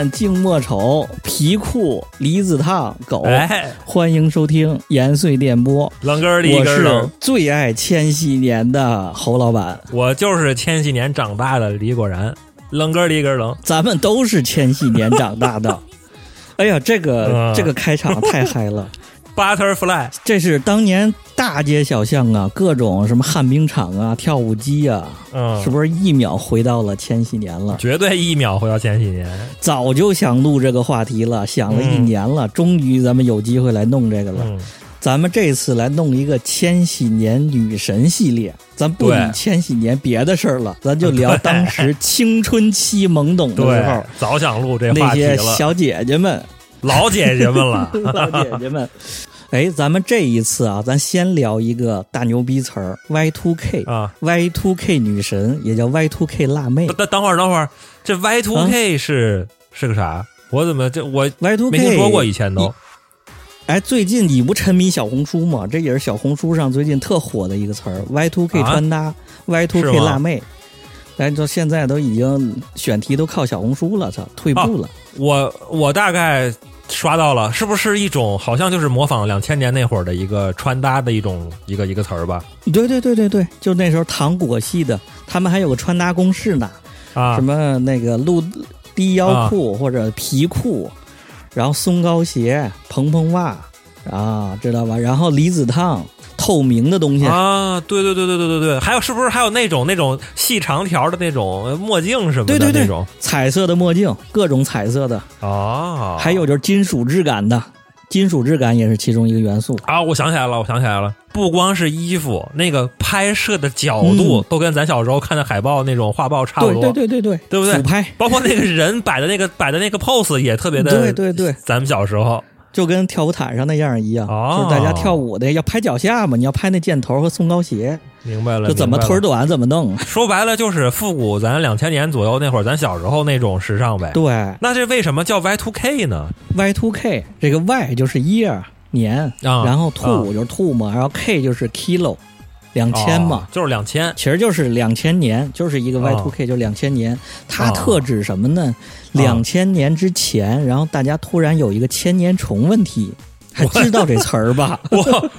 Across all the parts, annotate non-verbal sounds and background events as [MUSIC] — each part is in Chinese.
生旦净末丑，皮裤离子烫狗。哎，欢迎收听延绥电波，冷根儿里我是一根儿冷，最爱千禧年的侯老板。我就是千禧年长大的李果然，冷根儿里一根儿冷。咱们都是千禧年长大的。[LAUGHS] 哎呀，这个、嗯这个开场太嗨了！Butterfly，这是当年大街小巷啊，各种什么旱冰场啊、跳舞机啊，嗯，是不是一秒回到了千禧年了？绝对一秒回到千禧年。早就想录这个话题了，想了一年了，终于咱们有机会来弄这个了。嗯，咱们这次来弄一个千禧年女神系列，咱不理千禧年别的事儿了，咱就聊当时青春期懵懂的时候，，早想录这那些话题了，小姐姐们、老姐姐们了。[LAUGHS] 老姐姐们。哎，咱们这一次啊，咱先聊一个大牛逼词儿，Y two K。啊，，Y two K 女神也叫 Y two K 辣妹等会儿，等会儿，这 Y two 啊 K 是、是个啥？我怎么这我 Y two K 没听说过以前都哎，最近你不沉迷小红书吗？这也是小红书上最近特火的一个词儿，Y2K 啊穿搭、是 Y2K 吗辣妹。哎，到现在都已经选题都靠小红书了，操，退步了。我我大概刷到了，是不是一种好像就是模仿两千年那会儿的一个穿搭的一种一个一个词儿吧？对对对对对，就那时候糖果系的，他们还有个穿搭公式呢，啊什，么那个露低腰裤或者皮裤，然后松糕鞋、蓬蓬袜啊，知道吧？然后离子烫、透明的东西，啊，对对对对对对对，还有是不是还有那种那种细长条的那种呃墨镜什么的对对对。那种？彩色的墨镜，各种彩色的，啊？还有就是金属质感的，金属质感也是其中一个元素。啊，我想起来了，我想起来了，不光是衣服，那个拍摄的角度、都跟咱小时候看的海报那种画报差不对多，对对对对，对不对？俯拍，包括那个人摆的那个摆的那个 pose 也特别的，对对对，咱们小时候就跟跳舞毯上那样一样，哦就是大家跳舞的要拍脚下嘛，你要拍那箭头和松糕鞋，明白了，就怎么腿儿短怎么弄。说白了就是复古，咱两千年左右那会儿，咱小时候那种时尚呗。对那这为什么叫 Y two K 呢？？Y two K 这个 Y 就是 year 年，啊然后 two 就是 two 嘛，然后 K 就是 kilo，两千嘛。哦就是两千其实就是两千年，就是一个 Y two K、就两千年。它哦特指什么呢？哦两千年之前，然后大家突然有一个千年虫问题，还知道这词儿吧？[LAUGHS] 我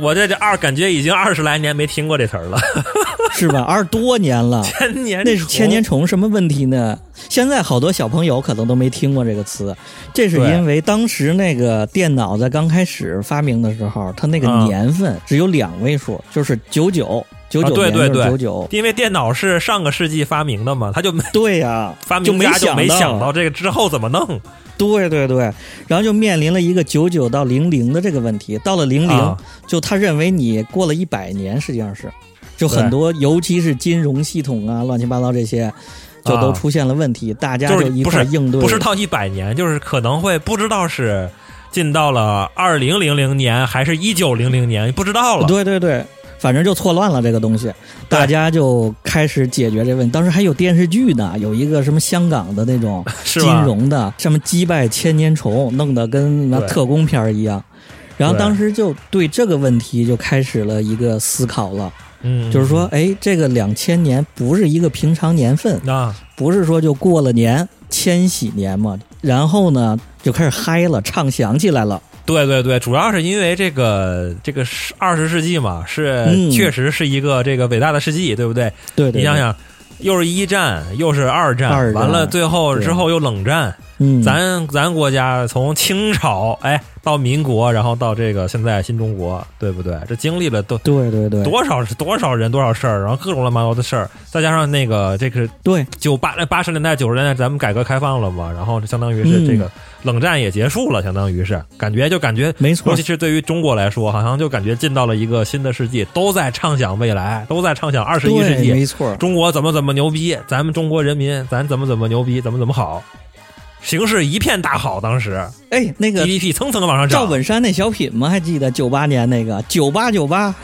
我在这二感觉已经二十来年没听过这词儿了，[LAUGHS] 是吧？二十多年了，千年那是千年虫虫什么问题呢？现在好多小朋友可能都没听过这个词，这是因为当时那个电脑在刚开始发明的时候，它那个啊年份只有两位数，就是九九九啊九年对对对九九。因为电脑是上个世纪发明的嘛，他就没对呀、[LAUGHS] 发明家就没想想到这个之后怎么弄对对对，然后就面临了一个九九到零零的这个问题。到了零零、啊就他认为你过了一百年，实际上是，就很多，尤其是金融系统啊，乱七八糟这些，就都啊出现了问题，大家就是一不是块儿应对。不是到一百年，就是可能会不知道是进到了二零零零年还是一九零零年，不知道了。对对对，反正就错乱了这个东西，大家就开始解决这问题。当时还有电视剧呢，有一个什么香港的那种 [LAUGHS] 金融的，什么击败千年虫，弄得跟那对特工片儿一样。然后当时就对这个问题就开始了一个思考了，嗯，就是说，哎，这个两千年不是一个平常年份，啊，不是说就过了年千禧年嘛，然后呢就开始嗨了，唱响起来了。对对对，主要是因为这个这个是二十世纪嘛，是、嗯。确实是一个这个伟大的世纪，对不对？对对，对，你想想，又是一战，又是二战，二战。完了最后之后又冷战，嗯，咱咱国家从清朝哎到民国，然后到这个现在新中国，对不对？这经历了都对对对，多少是多少人多少事儿，然后各种乱七八糟的事儿，再加上那个这个对九八八十年代九十年代咱们改革开放了嘛，然后相当于是嗯这个冷战也结束了，相当于是感觉就感觉。没错尤其，是对于中国来说，好像就感觉进到了一个新的世纪，都在畅想未来，都在畅想二十一世，纪，没错，中国怎么怎么牛逼，咱们中国人民咱怎么怎么牛逼，怎么怎么好，形势一片大好，当时哎，那个 GDP 蹭蹭的往上涨。赵本山那小品吗？还记得九八年那个九八九八，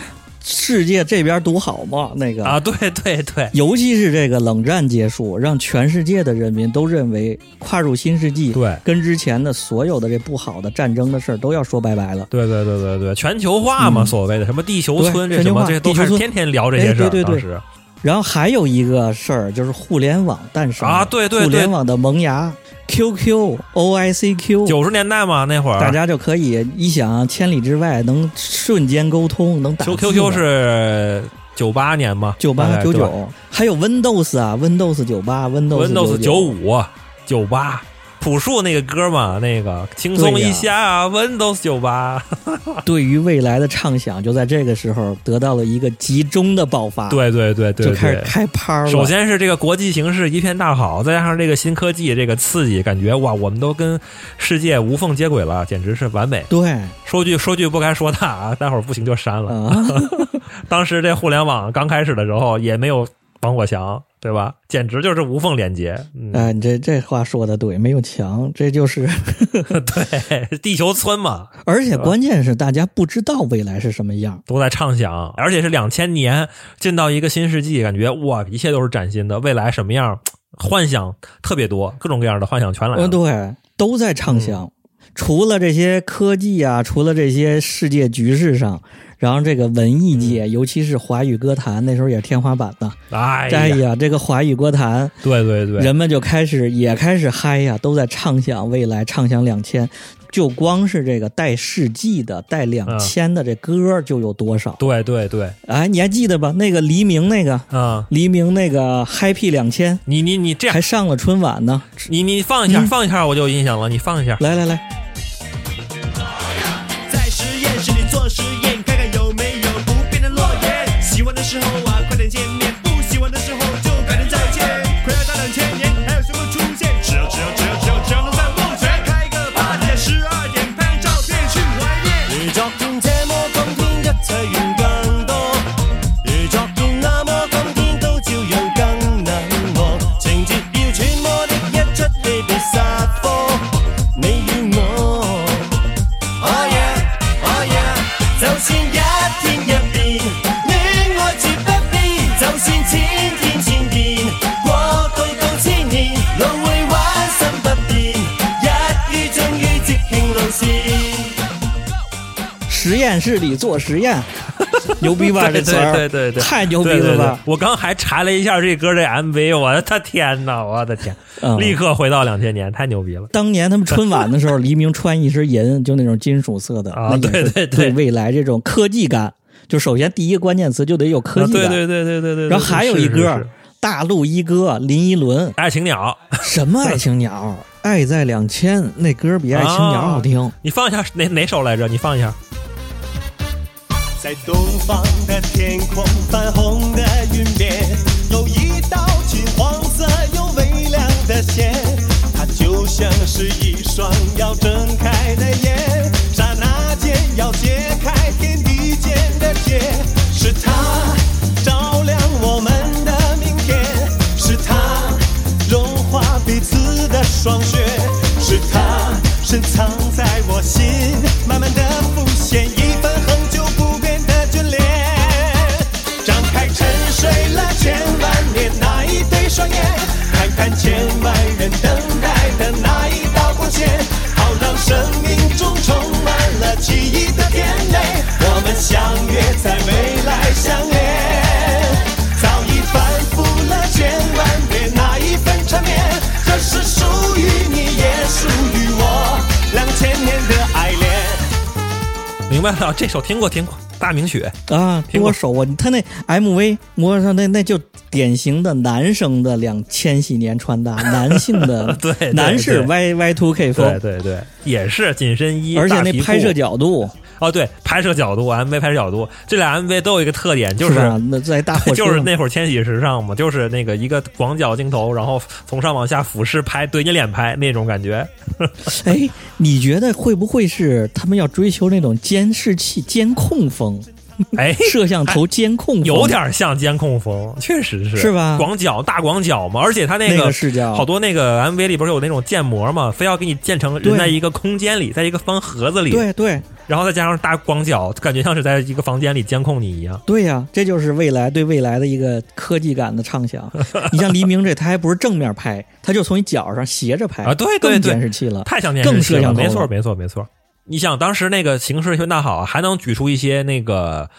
世界这边独好嘛？那个啊，对对对，尤其是这个冷战结束，让全世界的人民都认为跨入新世纪，对跟之前的所有的这不好的战争的事儿都要说拜拜了。对对对对对，全球化嘛，嗯所谓的什么地球村这什么，这些都地球村天天聊这些事儿。哎对对对然后还有一个事儿就是互联网诞生。啊对对对。互联网的萌芽，QQ、OICQ，九十年代嘛那会儿，大家就可以一想千里之外能瞬间沟通，能打字 Q 的。Q Q 是九八年嘛，九八九九，还有 Windows 啊，Windows 九八，Windows 九五、九八，朴树那个歌嘛，那个轻松一下、Windows 九八，[LAUGHS] 对于未来的畅想就在这个时候得到了一个集中的爆发，，对对对对就开始对。开趴了。首先是这个国际形势一片大好，再加上这个新科技这个刺激，感觉哇，我们都跟世界无缝接轨了，简直是完美。对说句说句不该说的啊，待会儿不行就删了。啊，[LAUGHS] 当时这互联网刚开始的时候也没有防火墙，对吧？简直就是无缝连接。嗯，哎，你这这话说的对，没有墙，这就是，[LAUGHS] 对，地球村嘛，而且关键是大家不知道未来是什么样。都在畅想，而且是两千年进到一个新世纪，感觉哇，一切都是崭新的，未来什么样，幻想特别多，各种各样的幻想全来了。嗯，对，都在畅想。除了这些科技啊，除了这些世界局势上，然后这个文艺界，尤其是华语歌坛，那时候也是天花板呢。哎呀，哎呀，这个华语歌坛，对对对，人们就开始也开始嗨呀，都在畅想未来，畅想两千。就光是这个带世纪的、带两千的这歌就有多少？对对对，哎，你还记得吧？那个黎明那个啊、黎明那个 Happy 两千你你你这样还，上了春晚呢。你你放一下，嗯放一下我就有印象了，你放一下。来来来，里做实验，[LAUGHS] 牛逼吧？[LAUGHS] 对这词儿，对对对对太牛逼了吧？我刚还查了一下这歌这 MV，我的天哪，我的天，嗯立刻回到两千年，太牛逼了。当年他们春晚的时候，黎明穿一身银，就那种金属色的，啊对对对对未来这种科技感。就首先第一个关键词就得有科技对对对对对对。然后还有一歌大陆一哥林依轮，爱情鸟，什么爱情鸟，爱在两千，那歌比爱情鸟好听。你放一下哪哪首来着？你放一下。在东方的天空，泛红的云边，有一道金黄色又微亮的线，它就像是一双要睁开的眼，刹那间要解开天地间的结，是它照亮我们的明天，是它融化彼此的霜雪，是它深藏在我心，人等待的那一道光线，好让生命中充满了记忆的甜美。我们相约在美明白了，这首听过听过，大名曲。啊，苹果多手啊！他那 MV 我上那那就典型的男生的两千禧年穿搭，男性的 [LAUGHS] 对对男士 Y Y Two K 对风，对对对，也是紧身衣，而且那拍摄角度哦，对，拍摄角度，MV 拍摄角度，这俩 MV 都有一个特点，就是吧？那在大火 [LAUGHS] 就是那会儿千禧时尚嘛，就是那个一个广角镜头，然后从上往下俯视拍，对你脸拍那种感觉。[LAUGHS] 哎，你觉得会不会是他们要追求那种监视器监控风？[LAUGHS] 哎，摄像头监控风有点像监控风，确实是是吧广角大广角嘛，而且它那那个个视角好多那个 MV 里不是有那种建模嘛，非要给你建成人在一个空间里，在一个方盒子里，对对然后再加上大广角，感觉像是在一个房间里监控你一样。对呀、这就是未来对未来的一个科技感的畅想。[LAUGHS] 你像黎明这，他还不是正面拍，他就从你脚上斜着拍啊对对更对监视器了，太像电视更剧了，摄像头了没错没错没错。你想当时那个形势宣大好，还能举出一些那个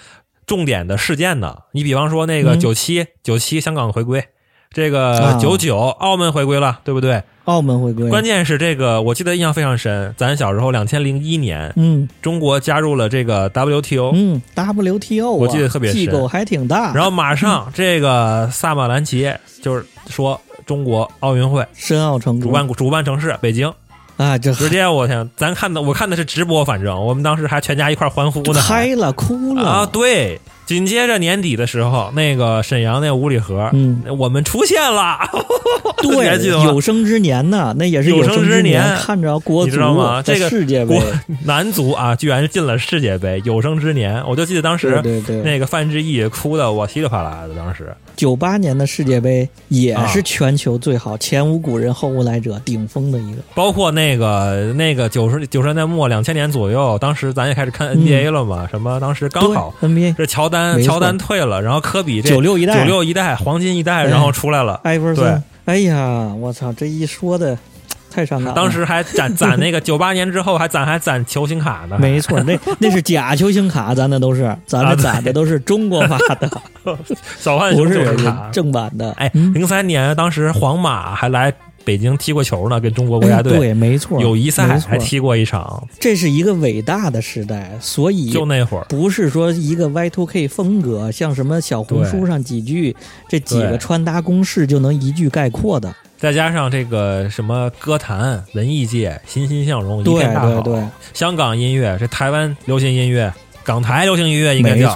重点的事件呢。你比方说那个嗯九七九七香港回归，这个啊九九澳门回归了，对不对？澳门回归，关键是这个，我记得印象非常深。咱小时候两千零一年，嗯中国加入了这个 WTO，、嗯，WTO，啊我记得特别深机构还挺大。然后马上这个萨马兰奇就是说中国奥运会申奥成功主办主办城市北京，啊，就直接我天，咱看的我看的是直播，反正我们当时还全家一块儿欢呼呢，嗨了，哭了啊，对。紧接着年底的时候，那个沈阳那五里河，嗯，我们出现了，[LAUGHS] 你还记对，得吗？有生之年呐，那也是有生生之年年，看着国足你知道吗？这个世界杯。国，男足啊，居然进了世界杯，有生之年，我就记得当时对对对，那个范志毅哭的我稀里哗啦的，当时。九八年的世界杯也啊。是全球最好，前无古人后无来者，顶峰的一个。包括那个那个九十九十年代末两千年左右，当时咱也开始看嗯 NBA 了嘛，什么当时刚好 NBA 是乔丹乔丹退了，然后科比这九六一代。九六一代黄金一代，哎然后出来了。艾弗森，哎呀，我操，这一说的太伤感了。当时还攒攒那个九八年之后还攒还攒球星卡呢，没错，那 [LAUGHS] 那是假球星卡，咱那都是，咱啊对们攒的都是中国发的，小浣熊不是球星卡。正版的。哎，嗯零三年当时皇马还来北京踢过球呢，跟中国国家队哎对，没错，友谊赛还踢过一场，这是一个伟大的时代，所以就那会儿。不是说一个 Y two K 风格，像什么小红书上几句这几个穿搭公式就能一句概括的。再加上这个什么歌坛、文艺界欣欣向荣，一对片大好。对对，香港音乐，这台湾流行音乐，港台流行音乐应该叫。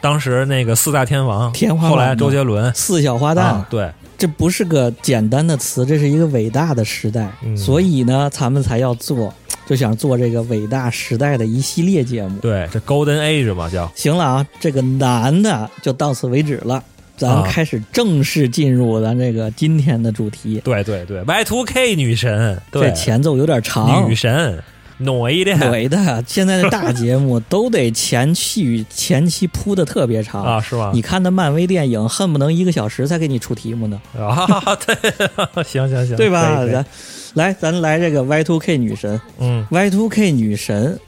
当时那个四大天王，天花后来周杰伦，四小花旦，啊，对，这不是个简单的词，这是一个伟大的时代，嗯所以呢，咱们才要做，就想做这个伟大时代的一系列节目。对，这 Golden Age 嘛叫。行了啊，这个男的就到此为止了，咱啊。开始正式进入咱这个今天的主题。对对对，Y Two K 女神，对。这，前奏有点长。女，神，noi 的对的，现在的大节目都得前期 [LAUGHS] 前期铺的特别长。啊，是吗？你看那漫威电影，恨不能一个小时才给你出题目呢，啊，对，[LAUGHS] 行行行，对吧？可以可以。咱来，咱来这个 Y Two K 女神。嗯，，Y Two K 女神，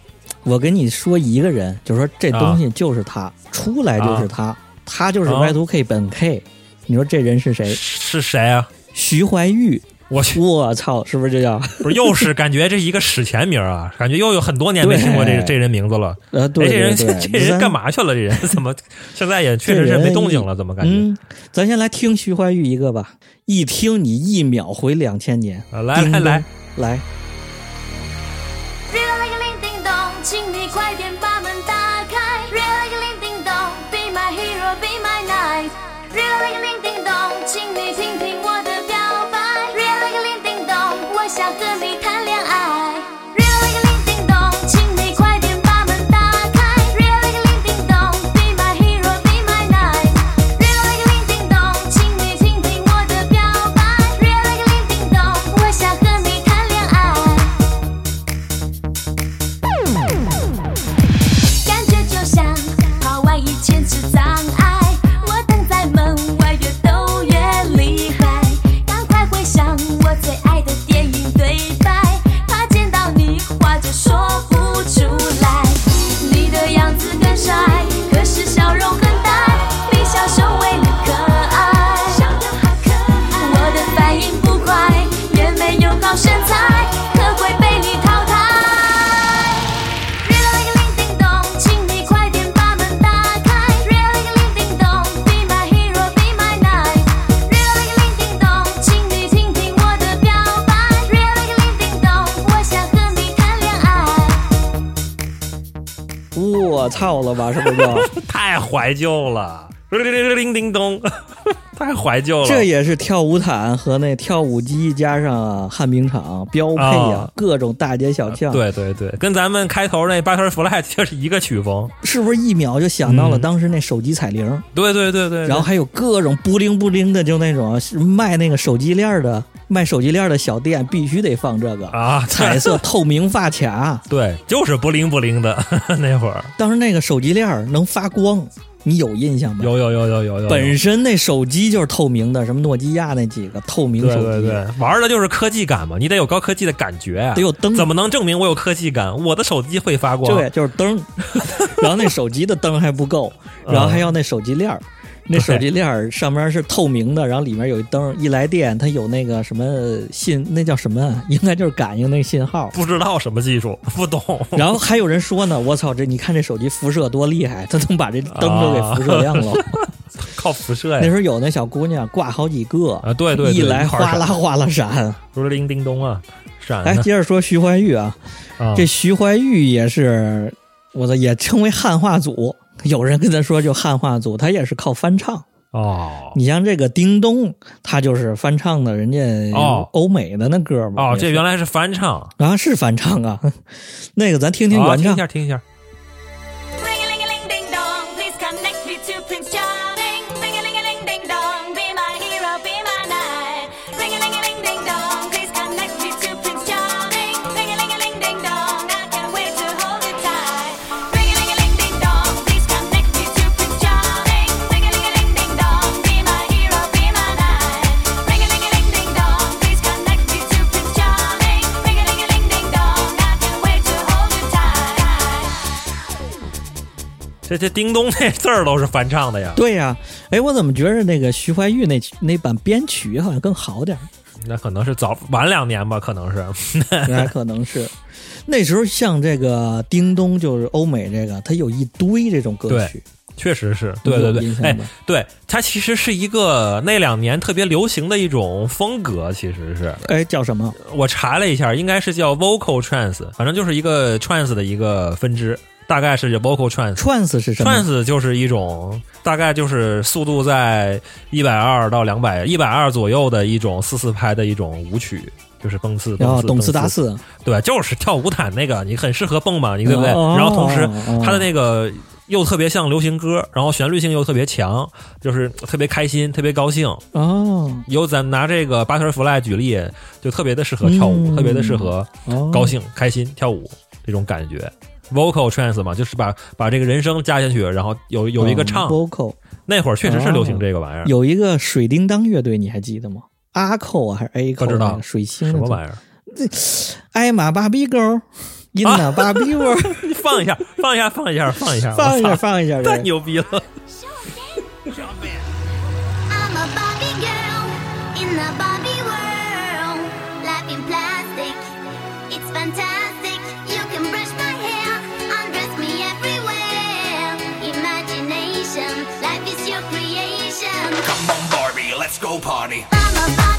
我跟你说一个人，就说这东西就是她，出来就是她，她就是 Y two K 本 K。你说这人是谁？是谁啊？徐怀钰。我去，我操，是不是这叫？不是又是感觉这是一个史前名啊？[LAUGHS] 感觉又有很多年没听过这这人名字了。呃，对哎，这人这人干嘛去了？这人怎么 [LAUGHS] 现在也确实是没动静了？怎么感觉？嗯，咱先来听徐怀钰一个吧，一听你一秒回两千年。啊来来来，来，热了一个铃叮咚，请你快点说不出操了吧，是不是叫？[LAUGHS] 太怀旧了，铃叮咚，太怀旧了。这也是跳舞毯和那跳舞机加上旱冰场标配呀、啊各种大街小巷。，对对对，跟咱们开头那 Butterfly 就是一个曲风。是不是一秒就想到了嗯当时那手机彩铃？对对对对，对然后还有各种布灵布灵的，就那种卖那个手机链的，卖手机链的小店必须得放这个啊，彩色透明发卡。[LAUGHS] 对，就是不灵不灵的 [LAUGHS] 那会儿，当时那个手机链儿能发光，你有印象吗？有有有有有有。本身那手机就是透明的，什么诺基亚那几个透明手机，对对对，玩的就是科技感嘛，你得有高科技的感觉啊，得有灯怎么能证明我有科技感？我的手机会发光，对，就是灯，然后那手机的灯还不够，[LAUGHS] 然后还要那手机链儿。那手机链儿上面是透明的，然后里面有一灯，一来电它有那个什么信，那叫什么啊？应该就是感应那信号。不知道什么技术，不懂。[LAUGHS] 然后还有人说呢，我操，这你看这手机辐射多厉害，它能把这灯都给辐射亮了。[LAUGHS] 靠辐射呀那时候有那小姑娘挂好几个啊对对对一来哗啦哗啦闪。不是铃叮咚啊，闪来，的接着说徐怀钰啊，啊这徐怀钰也是我的，也称为汉化组。有人跟他说就汉化组，他也是靠翻唱。哦你像这个叮咚，他就是翻唱的人家哦欧美的那歌嘛。哦，这原来来是翻唱，啊是翻唱啊，[LAUGHS] 那个咱听听啊原唱。听一下听一下。这这叮咚那字儿都是翻唱的呀，对呀、哎，我怎么觉着那个徐怀钰那那版编曲好像更好点儿？那可能是早晚两年吧，可能是。那可能是那时候像这个叮咚，就是欧美这个，它有一堆这种歌曲。确实是对对对，哎对，它其实是一个那两年特别流行的一种风格，其实是哎，叫什么？我查了一下，应该是叫 vocal trance，反正就是一个 trance 的一个分支，大概是叫 vocal trance。trance 是什么 trance 就是一种大概就是速度在一百二到两百一百二左右的一种四四拍的一种舞曲，就是蹦次蹦次然后懂次蹦大次，对，就是跳舞毯那个，你很适合蹦嘛，你对不对？哦然后同时哦它的那个又特别像流行歌，然后旋律性又特别强，就是特别开心，特别高兴。哦有咱拿这个 Butterfly 举例，就特别的适合跳舞，嗯特别的适合哦，高兴、开心跳舞这种感觉。Vocal trance 嘛，就是把把这个人声加进去，然后有有一个唱。嗯 vocal，那会儿确实是流行这个玩意儿，有一个水叮当乐队，你还记得吗？阿扣啊，还是 A 扣？不知道水星什么玩意意儿？这？艾玛芭比狗，[LAUGHS] 印娜芭比窝，你放一下，放一下，放一下，放一下，放一下，[LAUGHS] 放一下，太牛逼了！disco party.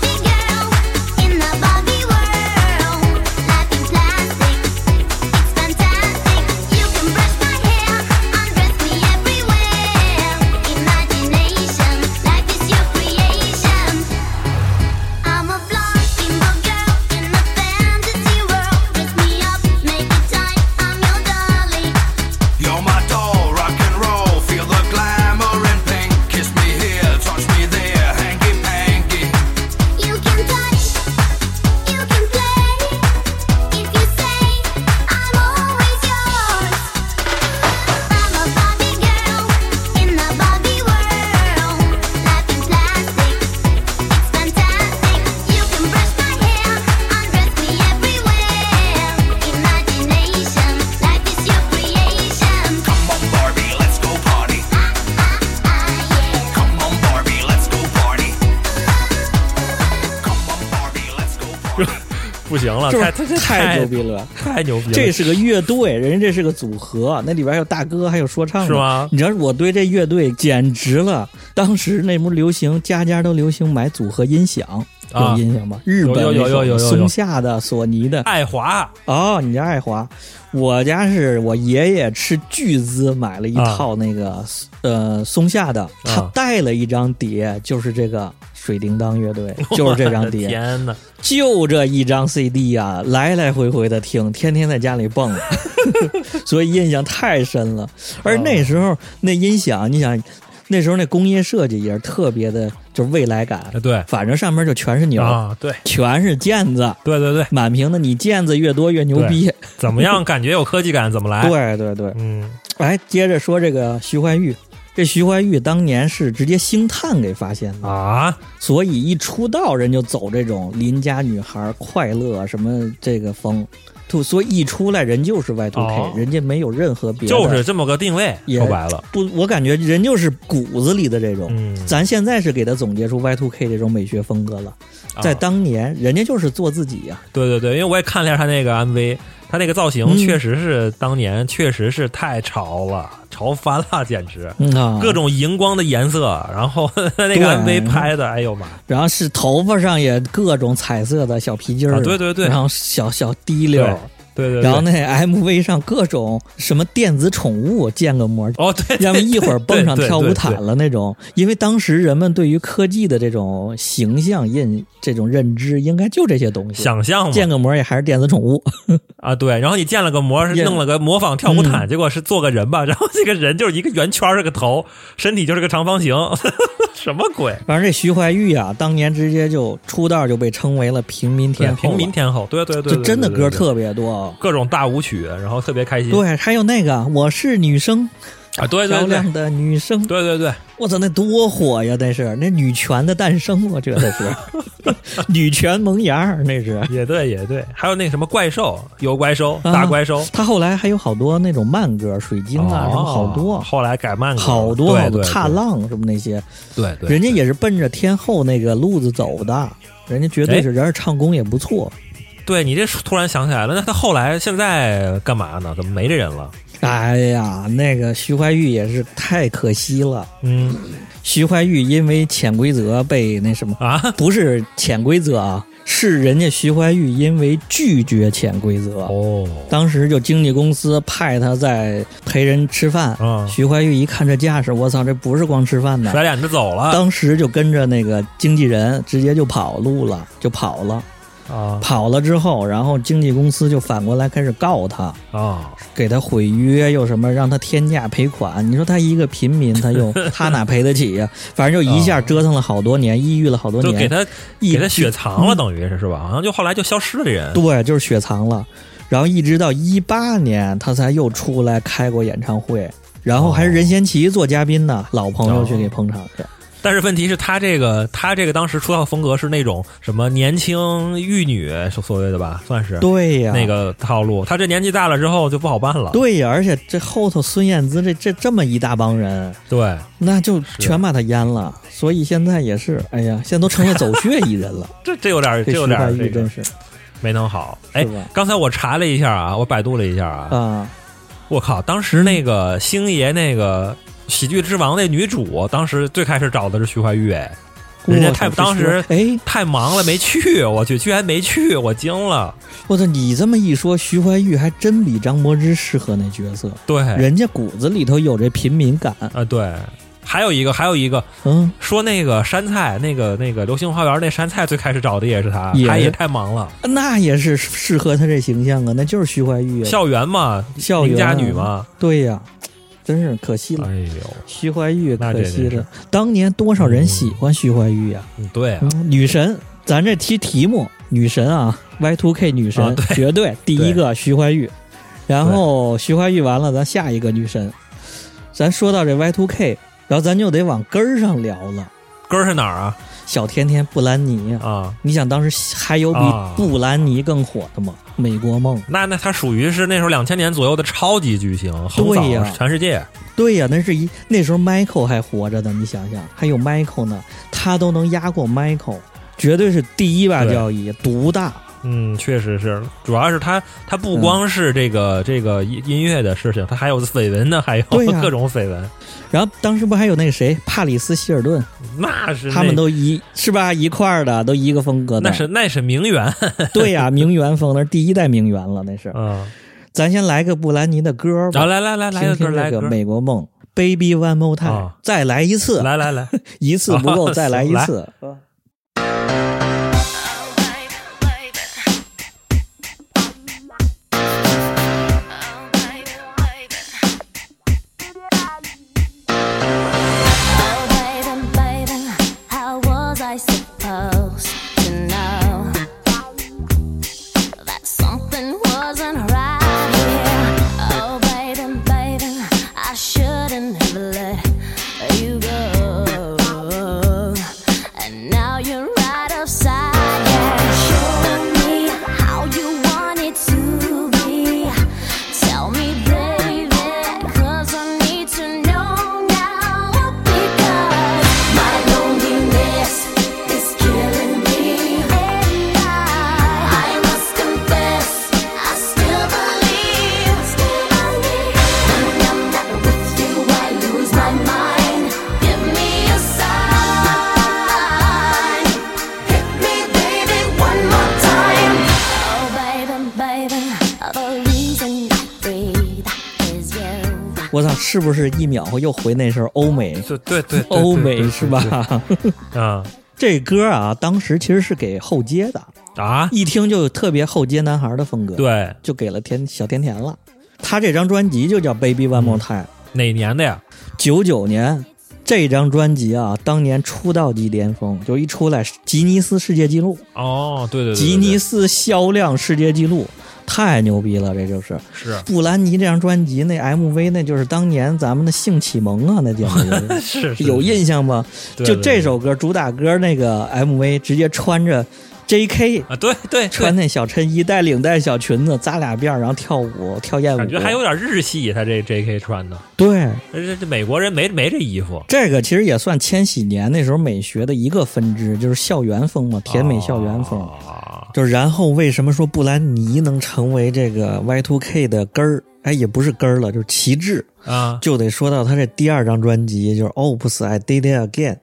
了，是太牛逼了？太牛逼了！这是个乐队，人家这是个组合，那里边还有大哥，还有说唱，是吗你知道我对这乐队简直了。当时那不流行，家家都流行买组合音响，啊有印象吗？日本有有有有松下的、索尼的。爱华哦，你家爱华，我家是我爷爷斥巨资买了一啊套那个、呃松下的，他带了一张碟，就是这个水叮当乐队，[LAUGHS] 就是这张碟，天呐！就这一张 CD 啊、来来回回的听，天天在家里蹦，[LAUGHS] 所以印象太深了。而那时候那音响，你想，那时候那工业设计也是特别的，就是未来感。哎对反正上面就全是牛，啊，对全是键子，对对对，满屏的，你键子越多越牛逼。怎么样？感觉有科技感，怎么来？[LAUGHS] 对对对，嗯，来接着说这个徐怀钰。这徐怀钰当年是直接星探给发现的，啊，所以一出道人就走这种邻家女孩快乐什么这个风，to，所以一出来人就是 Y two 哦。K，人家没有任何别的，就是这么个定位，说白了，不，我感觉人就是骨子里的这种。嗯，咱现在是给他总结出 Y two K 这种美学风格了，啊。在当年人家就是做自己呀、对对对，因为我也看了一下他那个 MV，他那个造型嗯。确实是当年确实是太潮了，潮翻了，简直。嗯啊，各种荧光的颜色，然后 [LAUGHS] 那个对。MV 拍的，哎呦妈！然后是头发上也各种彩色的小皮筋儿、啊对对对。然后小小滴溜儿，对对对，然后那 MV 上各种什么电子宠物建个模，哦对，要么一会儿蹦上跳舞毯了那种。因为当时人们对于科技的这种形象印这种认知，应该就这些东西。想象嘛建个模也还是电子宠物，[LAUGHS] 啊，对，然后你建了个模，是弄了个模仿跳舞毯，嗯结果是做个人吧，[LAUGHS] 然后这个人就是一个圆圈儿是个头，身体就是个长方形，[LAUGHS] 什么鬼？反正这徐怀钰啊，当年直接就出道就被称为了平民天后，平民天后，对对对，就真的歌，特别多。各种大舞曲，然后特别开心。对，还有那个我是女生，啊，对对对。漂亮的女生，对对对，我操，那多火呀！那是那女权的诞生，我觉得是。[LAUGHS] 女权萌芽儿，那是。也对也对，还有那什么怪兽，有怪兽，啊大怪兽，他后来还有好多那种慢歌，水晶啊，哦什么好多，后来改慢歌。好多好多踏浪什么那些，对对，人家也是奔着天后那个路子走的，人家绝对是，人家唱功也不错。对你这突然想起来了，那他后来现在干嘛呢？怎么没这人了？哎呀，那个徐怀钰也是太可惜了。嗯徐怀钰因为潜规则被那什么，啊，不是潜规则啊，是人家徐怀钰因为拒绝潜规则。哦，当时就经纪公司派他在陪人吃饭，嗯徐怀钰一看这架势，我操，这不是光吃饭的，甩脸就走了当时就跟着那个经纪人直接就跑路了，就跑了。啊跑了之后，然后经纪公司就反过来开始告他，啊！给他毁约又什么，让他天价赔款。你说他一个平民，他又他哪赔得起呀？[LAUGHS] 反正就一下折腾了好多年，抑郁了好多年，就给他给他雪藏了，等于是是吧？好像就后来就消失了这人。对，就是雪藏了。然后一直到一八年，他才又出来开过演唱会，然后还是任贤齐做嘉宾呢，老朋友去给捧场去。但是问题是，他这个他这个当时出道风格是那种什么年轻玉女所所谓的吧，算是对呀，那个套路。他这年纪大了之后就不好办了。对呀，而且这后头孙燕姿这这这么一大帮人，对那就全把他淹了。所以现在也是，哎呀，现在都成了走穴艺人了。[LAUGHS] 这这有点这这有点这个真是没弄好。哎，刚才我查了一下啊，我百度了一下啊，啊，我靠，当时那个星爷那个喜剧之王那女主，当时最开始找的是徐怀钰，哎，人家太当时哎，太忙了没去，我去，居然没去，我惊了。我操，你这么一说，徐怀钰还真比张柏芝适合那角色，对，人家骨子里头有这平民感。啊对，还有一个还有一个嗯，说那个山菜，那个那个流星花园那山菜最开始找的也是他，也？他也太忙了，那也是适合他这形象啊，那就是徐怀钰啊，校园嘛，校园邻家女嘛，对呀，真是可惜了。哎呦，徐怀钰可惜了当年多少人喜欢徐怀钰呀、嗯。对啊，嗯，女神，咱这题题目，女神啊，Y two K 女神，绝对第一个徐怀钰，然后徐怀钰完了，咱下一个女神，咱说到这 Y two K，然后咱就得往根儿上聊了，根儿是哪儿啊？小甜甜布兰妮。啊，啊，你想当时还有比啊。布兰妮更火的吗？美国梦，那那他属于是那时候两千年左右的超级巨星，对呀。全世界。对呀、那是一那时候 Michael 还活着呢，你想想，还有 Michael 呢，他都能压过 Michael，绝对是第一把交椅，独大。嗯，确实是，主要是他他不光是这个、这个音音乐的事情，他还有绯闻呢，还有对各种绯闻。然后当时不还有那个谁帕里斯希尔顿，那是他们都一是吧？一块儿的，都一个风格的。那是那是名媛，[LAUGHS] 对呀、名媛风，那是第一代名媛了，那是。嗯，咱先来个布兰妮的歌吧，来来来来，听听这个美国梦，Baby One More Time，、啊。再来一次，来来来，[LAUGHS] 一次不够，啊再来一来。次。是不是一秒又回那时候欧美？对对对，[LAUGHS] 对欧美是吧？？啊这歌啊，当时其实是给后街的，啊，一听就有特别后街男孩的风格，，对，就给了甜小甜甜了。他这张专辑就叫《Baby One More Time》，哪年的呀？九九年这张专辑啊，当年出道即巅峰，就一出来吉尼斯世界纪录，哦，对对对，对吉尼斯销量世界纪录，太牛逼了，这就是。是。布兰妮这张专辑那 MV，那就是当年咱们的性启蒙啊，那简直 [LAUGHS] 是是。有印象吗？就这首歌主打歌那个 MV，直接穿着 J.K. 啊，对对，穿那小衬衣，带领带小裙子，扎俩辫儿，然后跳舞跳艳舞，感觉还有点日系，他这 J.K. 穿的，对。这这美国人没没这衣服，这个其实也算千禧年那时候美学的一个分支，就是校园风嘛，甜美校园风。啊，就是然后为什么说布兰妮能成为这个 Y2K 的根儿？哎，也不是根儿了，就是旗帜。啊，就得说到他这第二张专辑，就是《Oops I Did It Again》，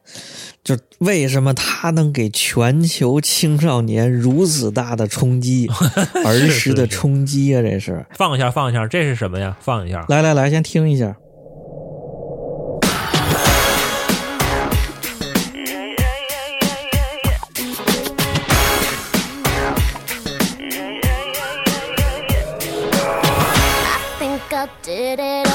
就为什么他能给全球青少年如此大的冲击，[LAUGHS] 儿时的冲击啊！这是，放一下放一下，这是什么呀？放一下，来来来，先听一下。it.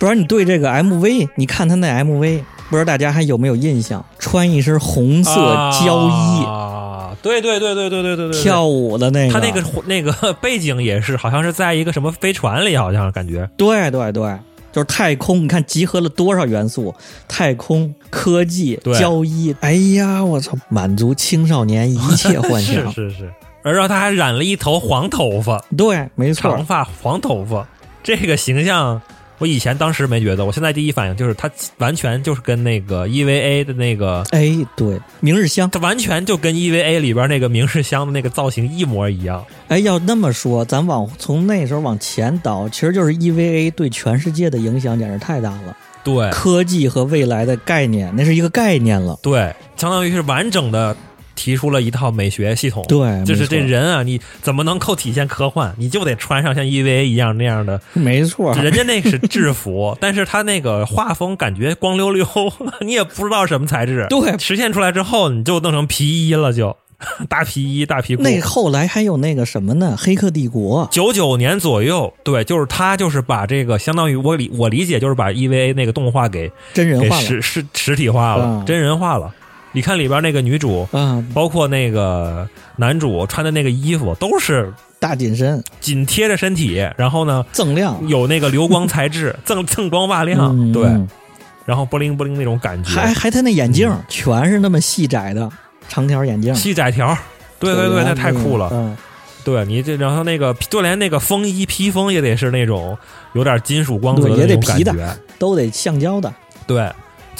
不知道你对这个 MV，你看他那 MV，不知道大家还有没有印象？穿一身红色胶衣、啊，对对对对对对对对，跳舞的那个，他那个那个 [LAUGHS] 背景也是，好像是在一个什么飞船里，好像感觉。对对对，就是太空，你看集合了多少元素？太空、科技、对。交易，哎呀，我操，满足青少年一切幻想。[LAUGHS] 是是，而然后他还染了一头黄头发，对，没错。长，发黄头发，这个形象。我以前当时没觉得，我现在第一反应就是它完全就是跟那个 EVA 的那个，哎，对，明日香。他完全就跟 EVA 里边那个明日香的那个造型一模一样。哎，要那么说，咱往从那时候往前倒，其实就是 EVA 对全世界的影响简直太大了。对科技和未来的概念，那是一个概念了。对，相当于是完整的提出了一套美学系统。对就是这人啊，你怎么能够体现科幻？你就得穿上像 EVA 一样那样的没错，人家那是制服，[LAUGHS] 但是他那个画风感觉光溜溜，[LAUGHS] 你也不知道什么材质。对实现出来之后，你就弄成皮衣了就，[LAUGHS] 大皮衣、大皮裤。那后来还有那个什么呢？《黑客帝国》九九年左右，对，就是他，就是把这个相当于我理我理解就是把 EVA 那个动画给给真人化了实实实体化了，啊真人化了。你看里边那个女主，嗯，包括那个男主穿的那个衣服，都是大紧身。紧贴着身体，然后呢锃亮，有那个流光材质，[LAUGHS] 锃锃光瓦亮，对，然后不灵不灵那种感觉，还还他那眼镜儿全是那么细窄的长条眼镜，细窄条，对对对，那太酷了。嗯，对你这，然后那个就连那个风衣披风也得是那种有点金属光泽的那种感皮的觉，都得橡胶的。对。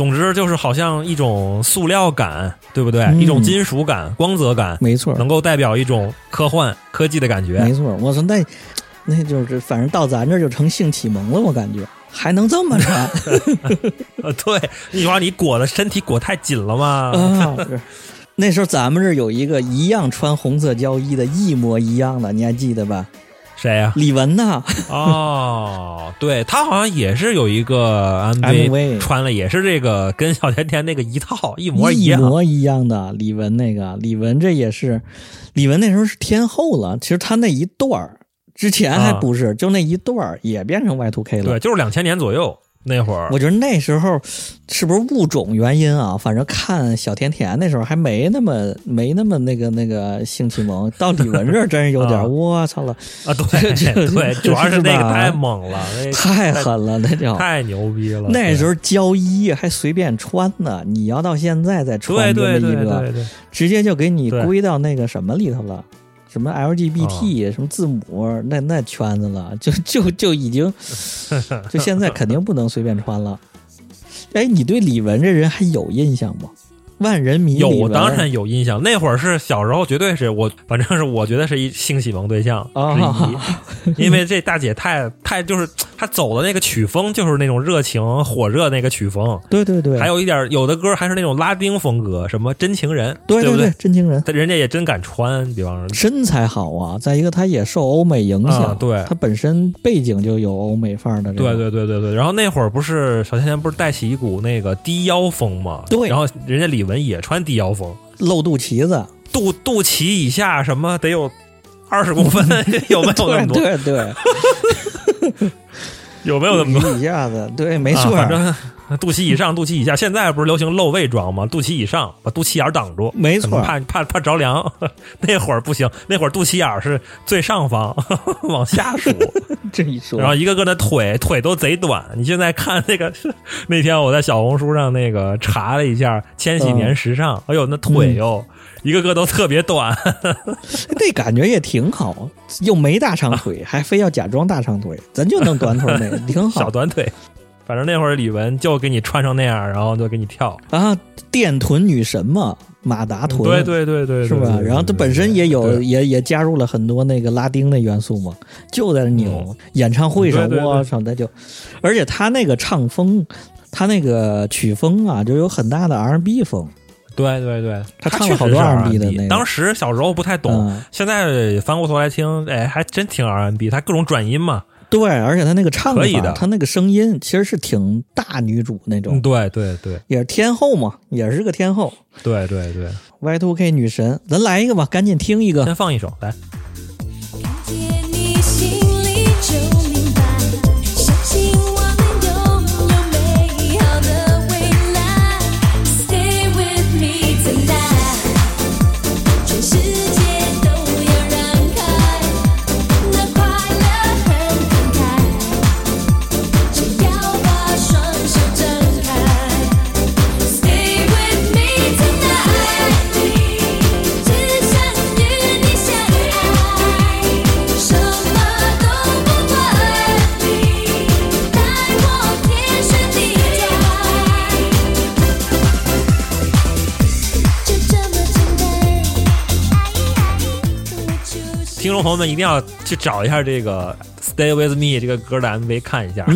总之就是好像一种塑料感，对不对？嗯一种金属感、光泽感，没错，能够代表一种科幻科技的感觉。没错。我说那那就是反正到咱这儿就成性启蒙了，我感觉还能这么穿 [LAUGHS] 呃，对，你说你裹的身体裹太紧了吗？啊？是那时候咱们这儿有一个一样穿红色胶衣的，一模一样的，你还记得吧？谁呀、李玟呐，[LAUGHS] 哦，对他好像也是有一个 MV 穿了，也是这个跟小甜甜那个一套一模一样。模一样的李玟那个，李玟这也是，李玟那时候是天后了。其实她那一段儿之前还不是，就那一段儿也变成 Y two K 了。对，就是两千年左右。那会儿我觉得那时候是不是物种原因啊？反正看小甜甜那时候还没那么没那么那个那个性启蒙，到李玟这儿真是有点 [LAUGHS] 啊我操了，啊，对 [LAUGHS] 对，[LAUGHS] 主要是那个太猛了，那太狠了，那叫。太牛逼了。那时候候交衣还随便穿呢，你要到现在再穿这么对一个，直接就给你归到那个什么里头了，什么 LGBT、什么字母那那圈子了，[LAUGHS] 就就就已经，[LAUGHS] 就现在肯定不能随便穿了。哎，你对李玟这人还有印象吗？万人迷有玟当然有印象。那会儿是小时候，绝对是我，反正是我觉得是一性启蒙对象啊之一，因为这大姐太太就是她走的那个曲风，就是那种热情火热那个曲风。对对对，还有一点，有的歌还是那种拉丁风格，什么真情人，对对对，真情人。他人家也真敢穿，比方说，身材好啊，再一个她也受欧美影响，啊对她本身背景就有欧美范儿的这对种，对对对对。然后那会儿不是小甜甜不是带起一股那个低腰风嘛？对然后人家李玟也穿低腰风，露肚脐子，肚肚脐以下什么得有二十公分，[LAUGHS] 有没有那么多？对对，[LAUGHS] 有没有那么多？一下子，对，没错，啊反正肚脐以上、肚脐以下，现在不是流行露胃装吗？肚脐以上把肚脐眼儿挡住，没错怕怕怕着凉。[LAUGHS] 那会儿不行，那会儿肚脐眼儿是最上方 [LAUGHS] 往下数，[LAUGHS] 这一说，然后一个个的腿腿都贼短。你现在看那个那天我在小红书上那个查了一下千禧年时尚，哎呦那腿哟、一个个都特别短。那感觉也挺好，又没大长腿，还非要假装大长腿，咱就弄短腿那个，挺好小短腿。反正那会儿李玟就给你穿成那样，然后就给你跳。啊。电臀女神嘛，马达臀，对对对对，是吧？然后它本身也有，也也加入了很多那个拉丁的元素嘛，就在那扭。嗯演唱会上，对对对我操，他就，而且他那个唱风，他那个曲风啊，就有很大的 R&B 风。对对对，他他唱了好多 R&B 的那个当时小时候不太懂，嗯现在翻过头来听，哎，还真挺 R&B，他各种转音嘛。对，而且他那个唱法，可以的他那个声音其实是挺大女主那种，嗯，对对对也是天后嘛，也是个天后。对对对，Y Two K 女神，咱来一个吧，赶紧听一个。先放一首来。众朋友们一定要去找一下这个《Stay with Me》这个歌的 MV 看一下，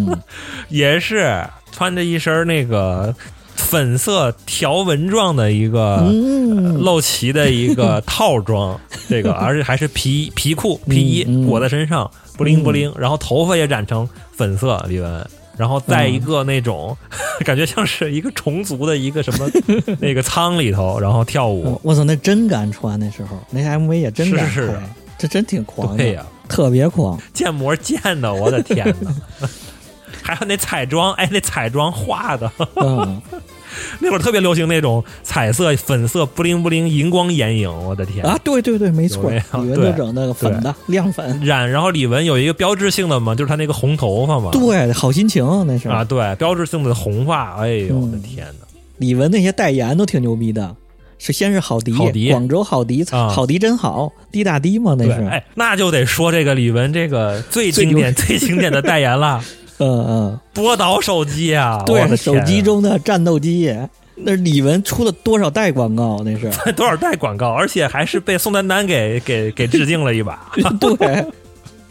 [LAUGHS] 也是穿着一身那个粉色条纹状的一个嗯。露脐的一个套装，这个 [LAUGHS] 而且还是皮皮裤皮衣裹在身上，不灵不灵，然后头发也染成粉色，李玟。然后在一个那种、[LAUGHS] 感觉像是一个虫族的一个什么那个舱里头，然后跳舞。嗯，我操，那真敢穿，那时候那 MV 也真敢是是拍，这真挺狂的，对呀。特别狂。建模建的，我的天哪！[LAUGHS] 还有那彩妆，哎，那彩妆画的，嗯，[LAUGHS] 那会儿特别流行那种彩色、粉色、布灵布灵、荧光眼影，我的天！啊，对对对，没错，有李玟就整那个粉的亮粉，染，然后李玟有一个标志性的嘛，就是她那个红头发嘛，对，好心情那是。啊，对，标志性的红发，哎呦，嗯我的天哪！李玟那些代言都挺牛逼的，是先是好迪，好迪。广州好迪，啊。好迪真好，滴答滴嘛那，是，哎，那就得说这个李玟这个最经典、最经典的代言了，[LAUGHS] 嗯嗯，波导手机啊，对，的手机中的战斗机，那李玟出了多少代广告？那是，[LAUGHS] 多少代广告，而且还是被宋丹丹给给给致敬了一把，[LAUGHS] 对。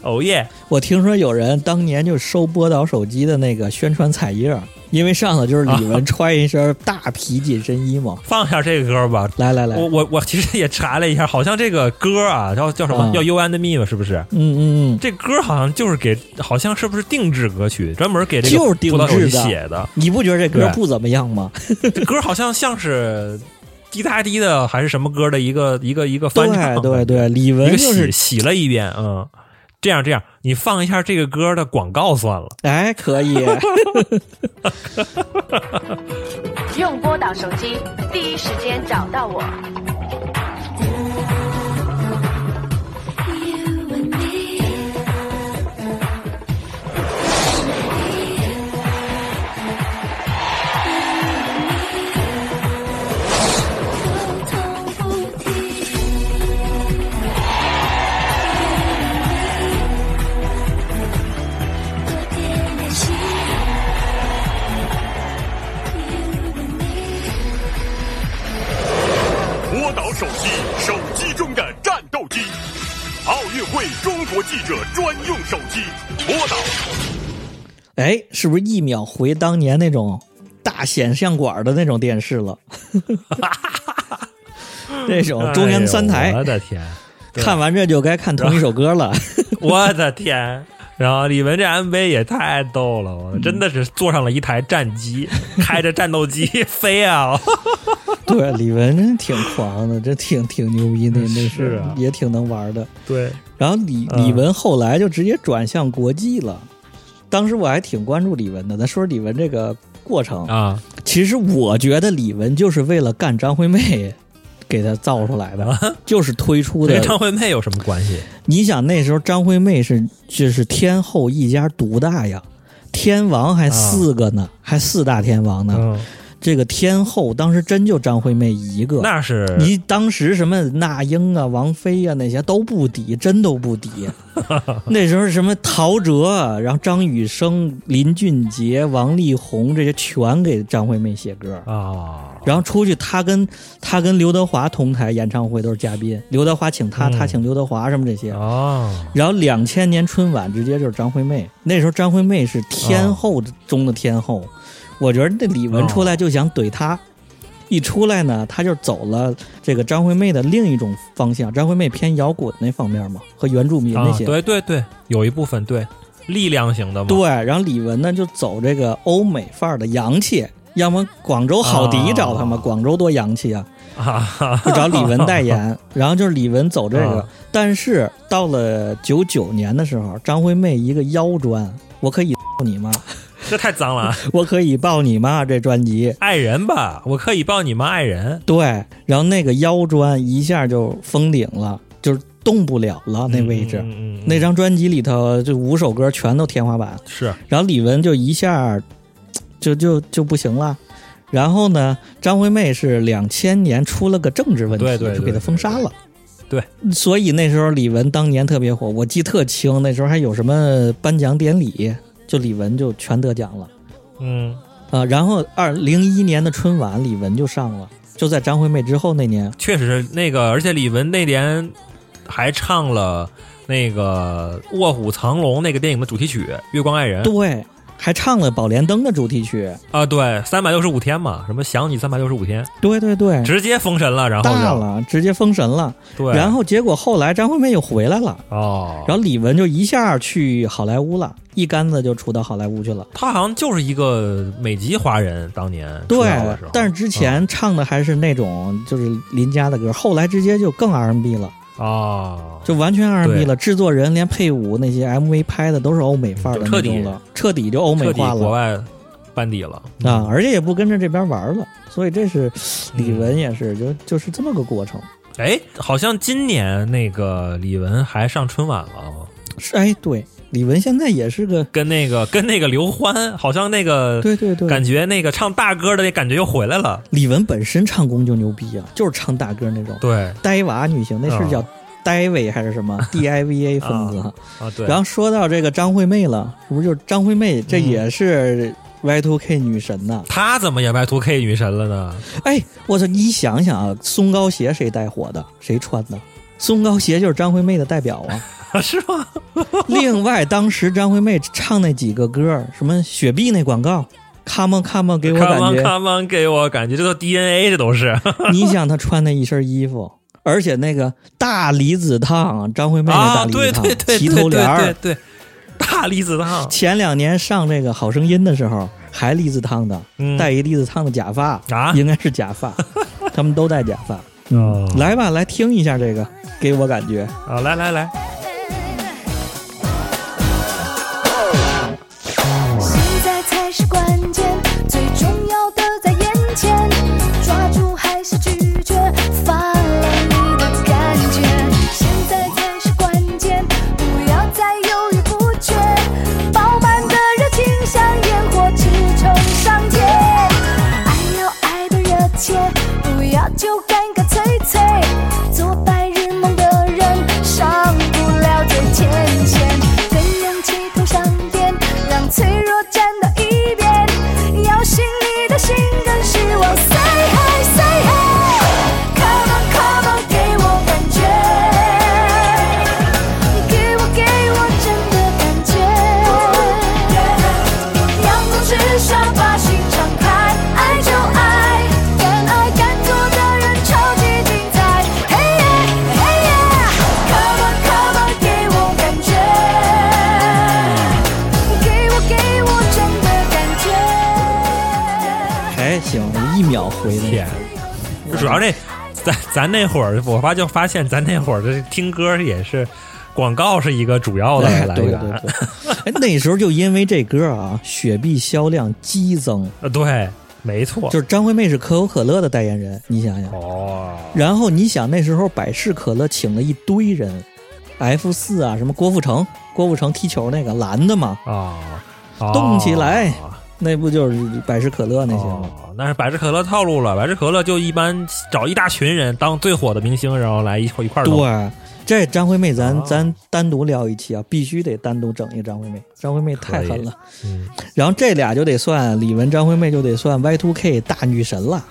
哦耶！我听说有人当年就收波导手机的那个宣传彩页，因为上头就是李玟 [LAUGHS] 穿一身大皮紧身衣嘛。放下这个歌吧。来来来，我我我其实也查了一下，好像这个歌啊，叫叫什么？啊叫《You and Me》吧？是不是？嗯嗯嗯，这歌好像就是给，好像是不是定制歌曲，专门给这个就是定波导手写的。你不觉得这歌不怎么样吗？这歌好像像是滴答滴的还是什么歌的一个一个一个翻唱，对对对，李玟就是洗洗了一遍，嗯，这样这样，你放一下这个歌的广告算了。哎，可以，[LAUGHS] 用拨打手机第一时间找到我。机。奥运会中国记者专用手机，拨打哎，是不是一秒回当年那种大显像管的那种电视了？[LAUGHS] 那种中央三台哎，我的天，看完这就该看同一首歌了。[LAUGHS] 我的天！然后李玟这 MV 也太逗了，我真的是坐上了一台战机，开着战斗机 [LAUGHS] 飞啊！[LAUGHS] 对，李玟真挺狂的，这挺挺牛逼的，那是啊也挺能玩的。对，然后李嗯李玟后来就直接转向国际了。当时我还挺关注李玟的，咱说说李玟这个过程。啊，其实我觉得李玟就是为了干张惠妹给他造出来的，[LAUGHS] 就是推出的跟。张惠妹有什么关系？[LAUGHS] 你想那时候张惠妹是就是天后一家独大呀，天王还四个呢，还四大天王呢。嗯，这个天后当时真就张惠妹一个。那是你当时什么那英啊、王菲啊那些都不抵，真都不抵。[LAUGHS] 那时候什么陶喆，然后张雨生、林俊杰、王力宏这些全给张惠妹写歌。啊，然后出去，她跟她跟刘德华同台演唱会都是嘉宾，刘德华请他，嗯他请刘德华什么这些。哦，然后两千年春晚直接就是张惠妹，那时候张惠妹是天后中的天后，我觉得那李玟出来就想怼她，一出来呢，他就走了这个张惠妹的另一种方向，张惠妹偏摇滚那方面嘛，和原住民那啊，些。对对对，有一部分对力量型的嘛，对然后李玟呢就走这个欧美范儿的洋气，要么广州好迪找他们，啊。广州多洋气啊，啊，就找李玟代言，[LAUGHS] 然后就是李玟走这个啊。但是到了九九年的时候，张惠妹一个腰砖，我可以 [LAUGHS] 你妈，这太脏了，[LAUGHS] 我可以抱你妈这专辑。爱人吧，我可以抱你吗？爱人，对，然后那个腰砖一下就封顶了，就是动不了了那位置。嗯嗯嗯那张专辑里头就五首歌全都天花板，是然后李玟就一下就就就不行了。然后呢，张惠妹是两千年出了个政治问题，对对对就给她封杀了。对，所以那时候李玟当年特别火，我记特清，那时候还有什么颁奖典礼，就李玟就全得奖了。嗯。啊、然后二零一年的春晚，李玟就上了，就在张惠妹之后那年。确实是那个，而且李玟那年还唱了那个《卧虎藏龙》那个电影的主题曲《月光爱人》对，还唱了《宝莲灯》的主题曲。啊，对，三百六十五天嘛，什么想你三百六十五天，对对对，直接封神了，然后就大了，直接封神了。对，然后结果后来张惠妹又回来了。哦，然后李玟就一下去好莱坞了，一竿子就出到好莱坞去了。她好像就是一个美籍华人，当年对但是之前唱的还是那种就是邻家的歌，后来直接就更 R&B 了，哦，就完全 R&B 了。制作人连配舞那些 MV 拍的都是欧美范儿的彻底那种了，彻底就欧美化了国外班底了啊！而且也不跟着这边玩了，所以这是李嗯玟也是就就是这么个过程。哎，好像今年那个李玟还上春晚了。是哎，对，李玟现在也是个跟那个跟那个刘欢，好像那个对对对，感觉那个唱大歌的那感觉又回来了。李玟本身唱功就牛逼啊，就是唱大歌那种。对呆娃女星，那是叫啊呆维还是什么 [LAUGHS] D I V A [LAUGHS] 风格？啊，对，然后说到这个张惠妹了，是不是就是张惠妹？这也是 Y Two K 女神呐！她怎么也 Y Two K 女神了呢？哎，我操！你想想啊，松糕鞋谁带火的？谁穿的？松糕鞋就是张惠妹的代表啊。[LAUGHS] 是吗？[LAUGHS] 另外，当时张惠妹唱那几个歌，什么雪碧那广告，Come on Come on，给我感觉，Come on，给我感觉这都 DNA，这都是。[LAUGHS] [LAUGHS] 你想她穿那一身衣服，而且那个大离子烫，张惠妹那大啊，离子烫，对对对，齐头帘儿。对对对，大离子烫，前两年上这个《好声音》的时候，还离子烫的，嗯。戴一离子烫的假发啊？应该是假发，他们都戴假发。哦。来吧，来听一下这个，给我感觉。啊，来来来，Attention 咱咱那会儿，我发就发现咱那会儿的听歌也是广告是一个主要的哎，来对对源。那时候就因为这歌啊，雪碧销量激增，呃，对，没错。就是张惠妹是可口可乐的代言人，你想想。哦，然后你想那时候百事可乐请了一堆人，F 四啊，什么郭富城，郭富城踢球那个蓝的嘛，啊，哦动起来那不就是百事可乐那些吗？哦，那是百事可乐套路了。百事可乐就一般找一大群人当最火的明星，然后来一块一块儿。对，这张惠妹咱、哦咱单独聊一期啊，必须得单独整一个张惠妹，张惠妹太狠了。嗯，然后这俩就得算李玟、张惠妹就得算 Y two K 大女神了。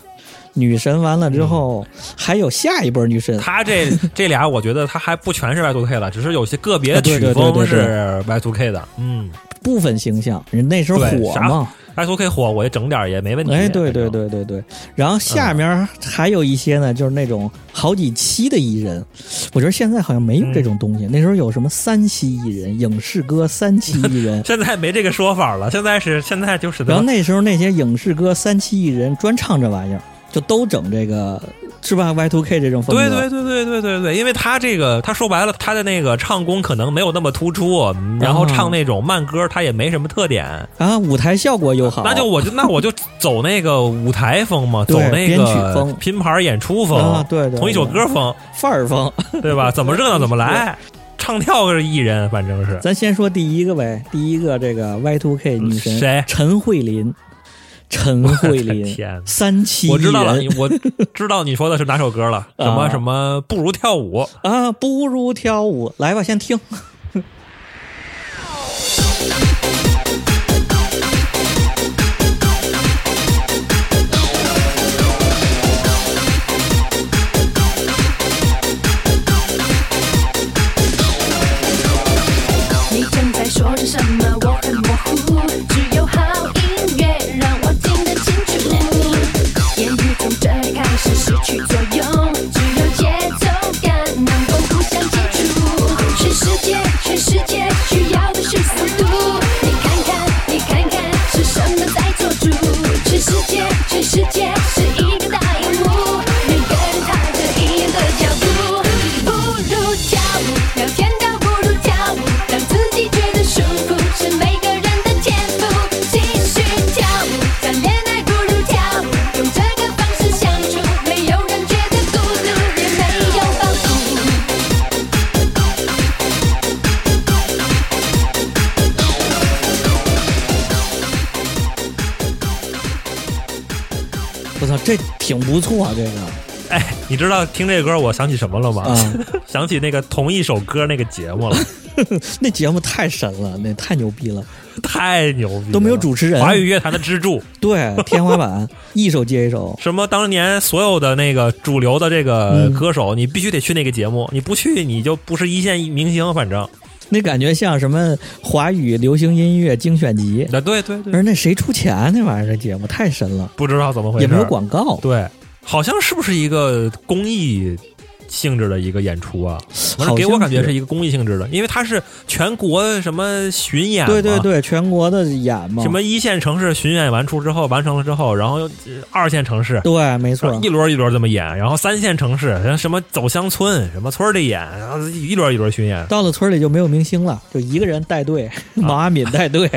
女神完了之后，还有下一波女神，她这 [LAUGHS] 这俩，我觉得她还不全是 Y two K 了，只是有些个别曲风是 Y two K 的。嗯部分形象，人那时候火嘛。，Y two K 火，我也整点儿也没问题。哎，对对，对对对。然后下面还有一些呢，就是那种好几期的艺人，我觉得现在好像没有这种东西。那时候有什么三期艺人、影视歌三期艺人 [LAUGHS] 现在没这个说法了，现在是现在就是然后那时候那些影视歌三期艺人专唱这玩意儿，就都整这个是吧？Y two K 这种风格，对对对对对对对，因为他这个他说白了，他的那个唱功可能没有那么突出，然后唱那种慢歌，他也没什么特点。啊，舞台效果又好，那就我就那我就走那个舞台风嘛，走那个编曲个风拼盘演出风，啊对对同一首歌风，范儿风。对吧？怎么热闹怎么来，[LAUGHS] 唱跳是艺人，反正是。咱先说第一个呗，第一个这个 Y two K 女神谁陈慧琳，陈慧琳天三七我知道了，我知道你说的是哪首歌了，[LAUGHS] 什么啊什么不如跳舞，啊，不如跳舞，来吧，先听。你正在说着什么？我去作用，只有节奏感能够互相接触。全世界，全世界需要的是速度。你看看，你看看是什么在做主？全世界，全世界挺不错，这个哎，你知道听这歌我想起什么了吗？啊，[LAUGHS] 想起那个同一首歌那个节目了，[LAUGHS] 那节目太神了，那太牛逼了，太牛逼了，都没有主持人华语乐坛的支柱。[LAUGHS] 对，天花板，一首接一首。什么？当年所有的那个主流的这个嗯歌手，你必须得去那个节目，你不去你就不是一线明星。反正，那感觉像什么华语流行音乐精选集，那对对对，而那谁出钱那玩意儿？这节目太神了，不知道怎么回事，也没有广告。对，好像是不是一个公益性质的一个演出啊？反正给我感觉是一个公益性质的，因为它是全国什么巡演嘛，对对对，全国的演嘛，什么一线城市巡演完出之后，完成了之后，然后呃二线城市。对，没错，一轮一轮这么演，然后三线城市，然后什么走乡村，什么村儿里演，然后一轮一轮巡演。到了村里就没有明星了，就一个人带队，[LAUGHS] 毛阿敏带队，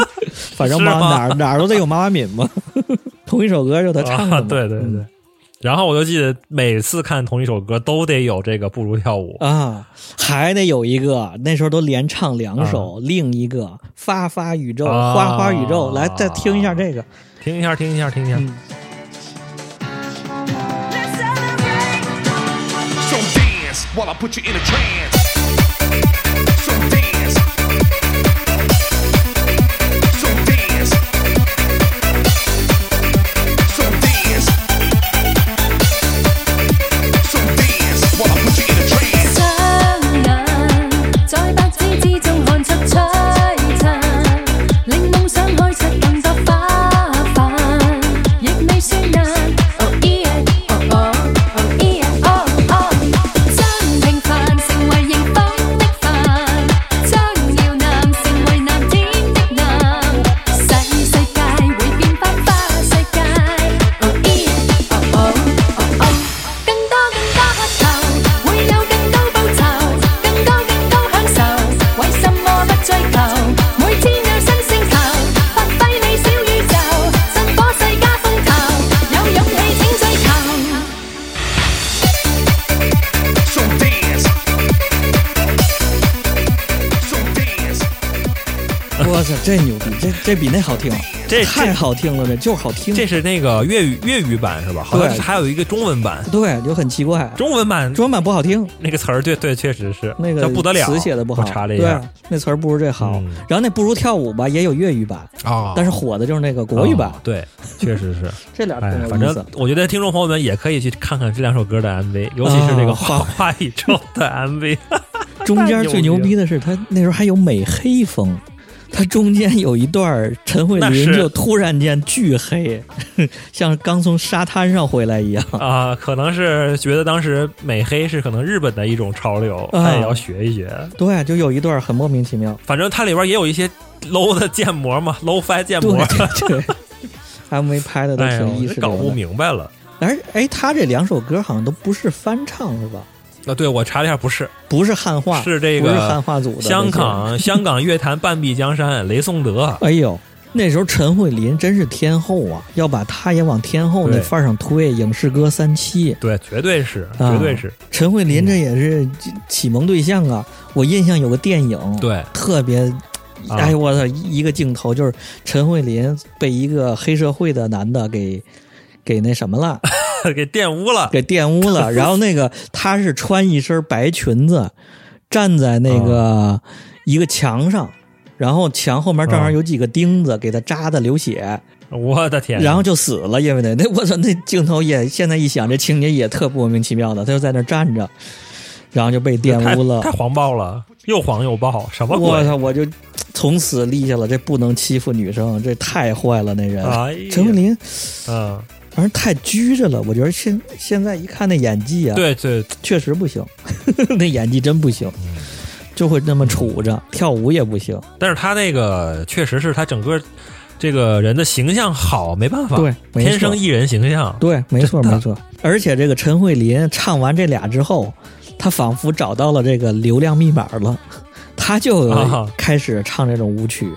[LAUGHS] 反正毛哪哪儿都得有毛阿敏嘛。[LAUGHS] 同一首歌就他唱的啊，对对对。嗯然后我就记得每次看同一首歌都得有这个不如跳舞，啊，还得有一个，那时候都连唱两首，另一个发发宇宙、啊花花宇宙，来再听一下这个。听一下，听一下，听一下。嗯这这比那好听，这太好听了，这就是好听。这是那个粤语粤语版是吧？好像对是还有一个中文版，对，就很奇怪，中文版中文版不好听，那个词儿，对对，确实是那个叫不得了，词写的不好，我查了一对下，那词儿不如这好。嗯然后那不如跳舞吧，也有粤语版，啊但是火的就是那个国语版，哦对，确实是。[LAUGHS] 这俩挺哎，有反正。我觉得听众朋友们也可以去看看这两首歌的 MV，尤其是那个啊花花宇宙的 MV。[LAUGHS] 中间最牛逼的是，他那时候还有美黑风。他中间有一段，陈慧琳就突然间巨黑，[LAUGHS] 像刚从沙滩上回来一样。啊，可能是觉得当时美黑是可能日本的一种潮流，啊他也要学一学。对，就有一段很莫名其妙。反正它里边也有一些 low 的建模嘛，low fi 建模，对 [LAUGHS] 对，MV 拍的都哎挺意呦，搞不。明白了。而哎，他这两首歌好像都不是翻唱是吧？啊，对我查了一下，不是，不是汉化，是这不是个汉化组的香。港 [LAUGHS] 香港乐坛半壁江山，雷颂德。哎呦，那时候陈慧琳真是天后啊，要把她也往天后那对范儿上推，影视歌三栖。对，绝对是，啊绝对是，陈慧琳这也是启蒙对象啊！我印象有个电影，对，特别，啊哎我操，一个镜头就是陈慧琳被一个黑社会的男的给给那什么了，[LAUGHS] 给玷污了。给玷污了。[LAUGHS] 然后那个她是穿一身白裙子，站在那个啊一个墙上。然后墙后面正啊好有几个钉子，给他扎的流血，我的天！然后就死了。因为那那我操，那镜头也现在一想，这情节也特莫名其妙的。他就在那站着，然后就被玷污了太。太黄暴了，又黄又暴，什么鬼？我操！我就从此立下了这不能欺负女生，这太坏了。那人、哎陈慧琳，嗯，反正太拘着了。我觉得现现在一看那演技啊，，对对，确实不行，[LAUGHS] 那演技真不行，就会那么杵着，跳舞也不行。但是他那个确实是他整个这个人的形象好，没办法，对天生艺人形象。对，没错没错。[LAUGHS] 而且这个陈慧琳唱完这俩之后，她仿佛找到了这个流量密码了，她就啊开始唱这种舞曲。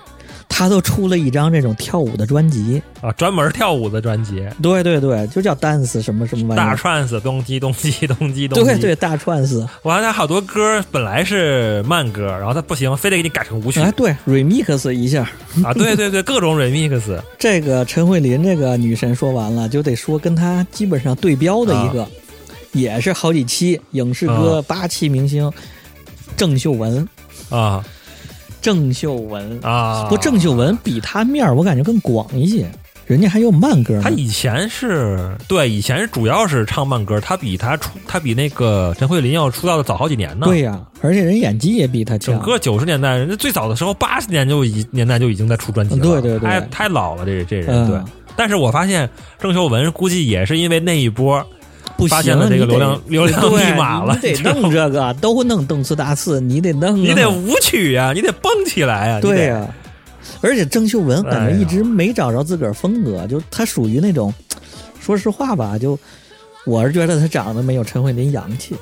她都出了一张这种跳舞的专辑，啊，专门跳舞的专辑，对对对，就叫 dance 什么什么玩意儿。大儿，串子咚叽咚叽咚叽咚叽。对对，大串子，我看他好多歌本来是慢歌，然后他不行，非得给你改成舞曲。哎，对，remix 一下。啊！对对对，各种 remix 这个陈慧琳这个女神说完了，就得说跟她基本上对标的一个，也是好几期影视歌啊八期明星郑秀文，啊郑秀文啊！不，郑秀文比他面儿我感觉更广一些，人家还有慢歌呢。他以前是对，以前主要是唱慢歌，他比他出，他比那个陈慧琳要出道的早好几年呢。对，呀、而且人演技也比她强。整个九十年代，人家最早的时候，八十年就已年代就已经在出专辑了，对对对太太老了，这这人、嗯对。但是我发现郑秀文估计也是因为那一波不行，发现了这个流量流量密码了你得弄这个，都弄动次大次，你得弄啊，你得舞曲呀、你得蹦起来呀、对呀、而且郑秀文感觉一直没找着自个儿风格，就她属于那种，说实话吧，就我是觉得她长得没有陈慧琳洋气。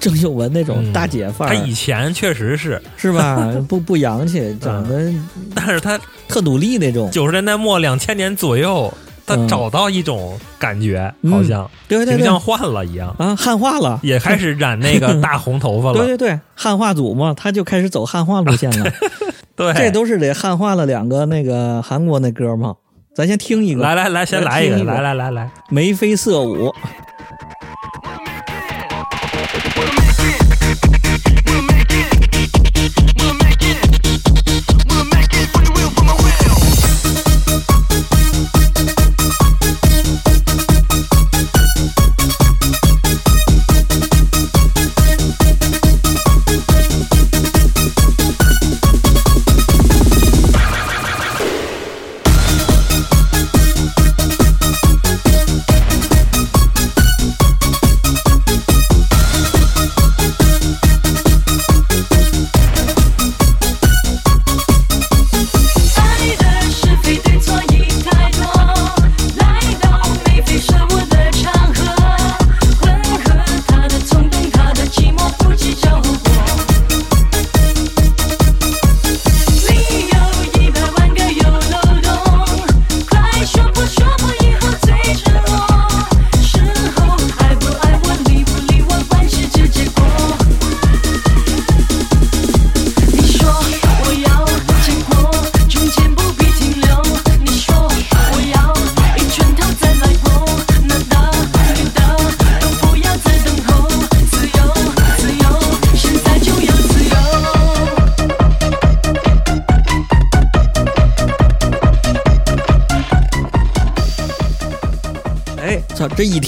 郑秀文那种嗯大姐范他儿、以前确实是，是吧？不不洋气，长得但是他特努力那种。九十年代末两千年左右，他嗯。找到一种感觉，嗯。好像对对对。形象换了一样，啊，汉化了，也开始染那个 [LAUGHS] 大红头发了。对对对，汉化组嘛，他就开始走汉化路线了。[LAUGHS] 对。这都是得汉化了两个那个韩国那哥们儿。咱先听一个，来来来，先来一个。来来来来，眉飞色舞。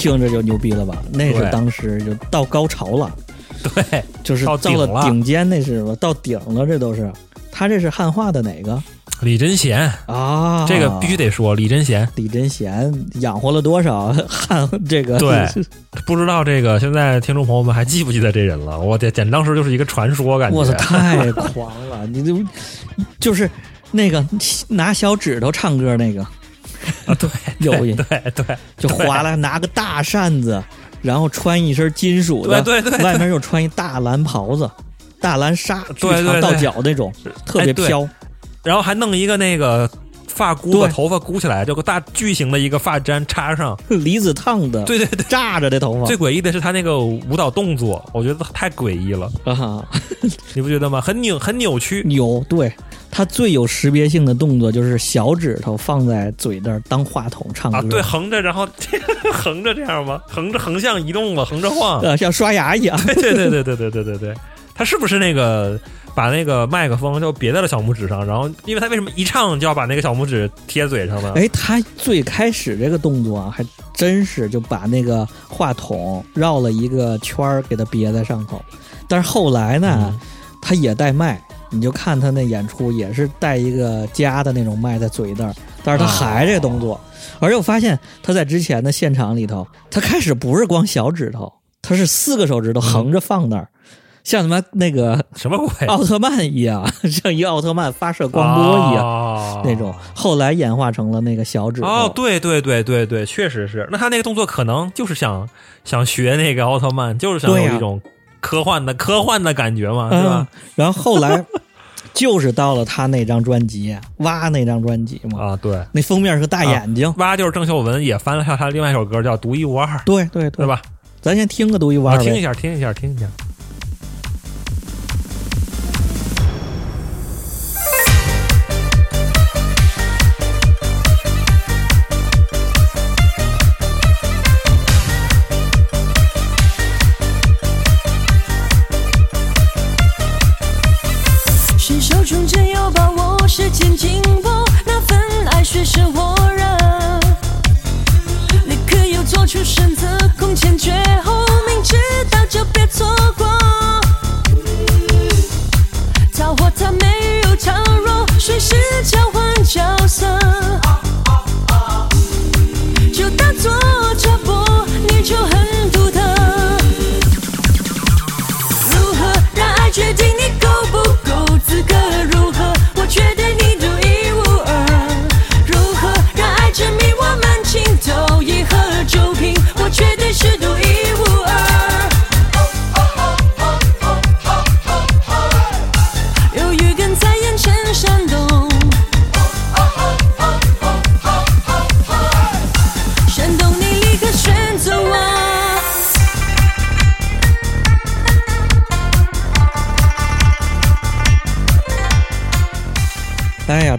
听着就牛逼了吧？那是当时就到高潮了，对，就是到了了顶尖，那是吧？到顶了，这都是。他这是汉化的哪个李贞贤，啊？这个必须得说，李贞贤。李贞贤养活了多少 [LAUGHS] 汉这个？对 [LAUGHS] 不知道这个现在听众朋友们还记不记得这人了？我天简直当时就是一个传说，感觉。我操，太狂了！[LAUGHS] 你就就是那个拿小指头唱歌那个，啊，对，有一对对，就划拉，拿个大扇子，然后穿一身金属的，对对对对外面又穿一大蓝袍子，大蓝纱，巨对长到脚那种，特别飘。然后还弄一个那个发箍，把头发箍起来，就个大巨型的一个发簪插上。[LAUGHS] 离子烫的，对对对，炸着的头发最诡异的是他那个舞蹈动作，我觉得太诡异了，啊，[LAUGHS] 你不觉得吗？很扭，很扭曲。扭对。他最有识别性的动作就是小指头放在嘴那儿当话筒唱歌，啊，对，横着，然后 [LAUGHS] 横着这样吗？横着横向移动吗？横着晃？[LAUGHS] 呃，像刷牙一样。[LAUGHS] 对对对对对对对对对，他是不是那个把那个麦克风就别在了小拇指上？然后，因为他为什么一唱就要把那个小拇指贴嘴上呢？哎，他最开始这个动作啊，还真是就把那个话筒绕了一个圈儿，给它别在上头。但是后来呢，嗯他也带麦，你就看他那演出也是带一个夹的那种麦在嘴那儿，但是他还这动作。而且我发现他在之前的现场里头，他开始不是光小指头，他是四个手指头横着放那儿，像他妈那个什么鬼？奥特曼一样，[LAUGHS] 像一个奥特曼发射光波一样。样那种，后来演化成了那个小指头。哦，对对对对对，确实是。那他那个动作可能就是想想学那个奥特曼，就是想有一种科幻的科幻的感觉嘛，是吧嗯？，然后后来就是到了他那张专辑《蛙》那张专辑嘛，啊，对，那封面是个大眼睛。蛙，就是郑秀文也翻了下他另外一首歌叫《独一无二》，对对对对？吧？咱先听个独一无二听一下，听一下，听一下。是桥。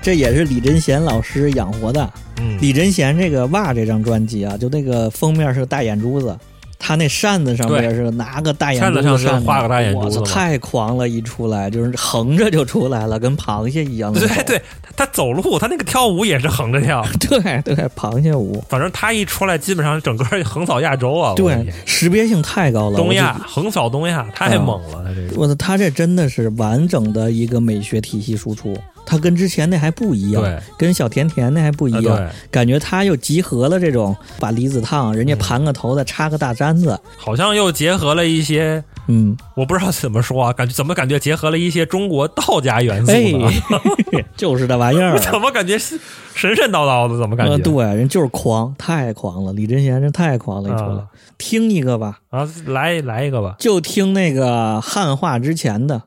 这也是李贞贤老师养活的。嗯，李贞贤这个《哇》这张专辑啊，就那个封面是个大眼珠子，他那扇子上面是拿个大眼珠扇子上是扇子画个大眼珠，子太狂了！一出来就是横着就出来了，跟螃蟹一样的。对对，他他走路，他那个跳舞也是横着跳，对对，螃蟹舞。反正他一出来，基本上整个横扫亚洲啊！对，识别性太高了。东亚横扫东亚，太猛了，他这个。我操，他这真的是完整的一个美学体系输出，他跟之前那还不一样，对跟小甜甜那还不一样，啊感觉他又集合了这种把离子烫，人家盘个头再插个大簪子，好像又结合了一些，嗯，我不知道怎么说啊，感觉怎么感觉结合了一些中国道家元素哎呢？，[LAUGHS] 就是这玩意儿。[LAUGHS] 怎么感觉神神叨叨的？怎么感觉？呃，对，人就是狂，太狂了。李贞贤真太狂了，一出来、啊听一个吧，啊，来来一个吧。就听那个汉化之前的。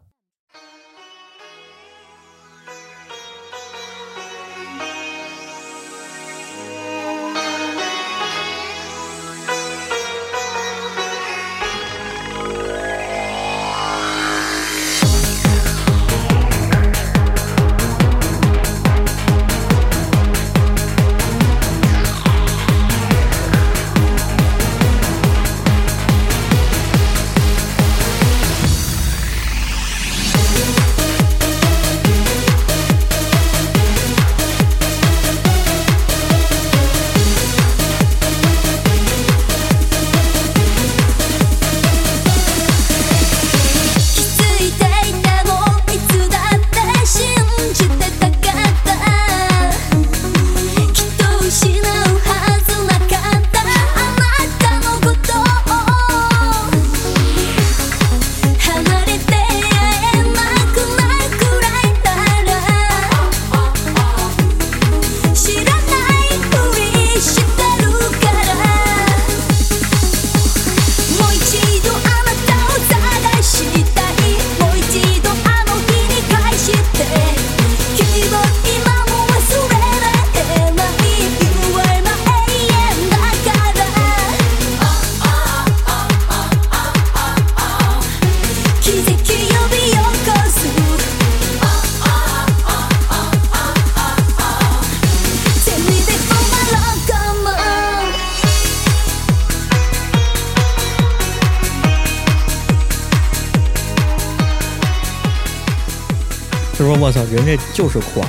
我操，人这就是狂，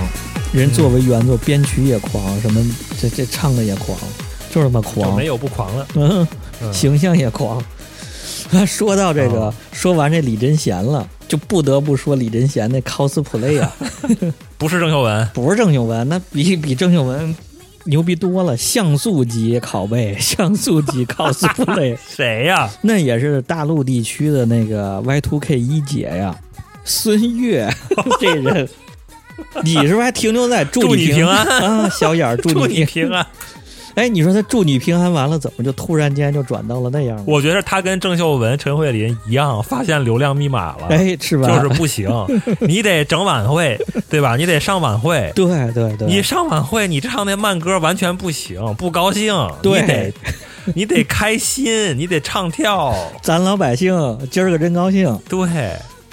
人作为原作编曲也狂，什么这这唱的也狂，就是他妈狂没，有不狂的。嗯，嗯形象也狂。[LAUGHS] 说到这个，哦说完这李贞贤了，就不得不说李贞贤那 cosplay 啊，[LAUGHS] 不是郑秀文，不是郑秀文，那比比郑秀文牛逼多了，像素级拷贝，像素级 cosplay，[LAUGHS] 谁呀？那也是大陆地区的那个 Y Two K 一姐呀，孙悦 [LAUGHS] 这人，你是不是还停留在祝祝你平平安啊？小眼儿祝祝你你平安。哎，你说他祝你平安完了，怎么就突然间就转到了那样了？我觉得他跟郑秀文、陈慧琳一样，发现流量密码了。哎，是吧？就是不行，[LAUGHS] 你得整晚会，对吧？你得上晚会，对对对，你上晚会，你唱那慢歌完全不行，不高兴，对你得你得开心，你得唱跳，[LAUGHS] 咱老百姓今儿个真高兴，对，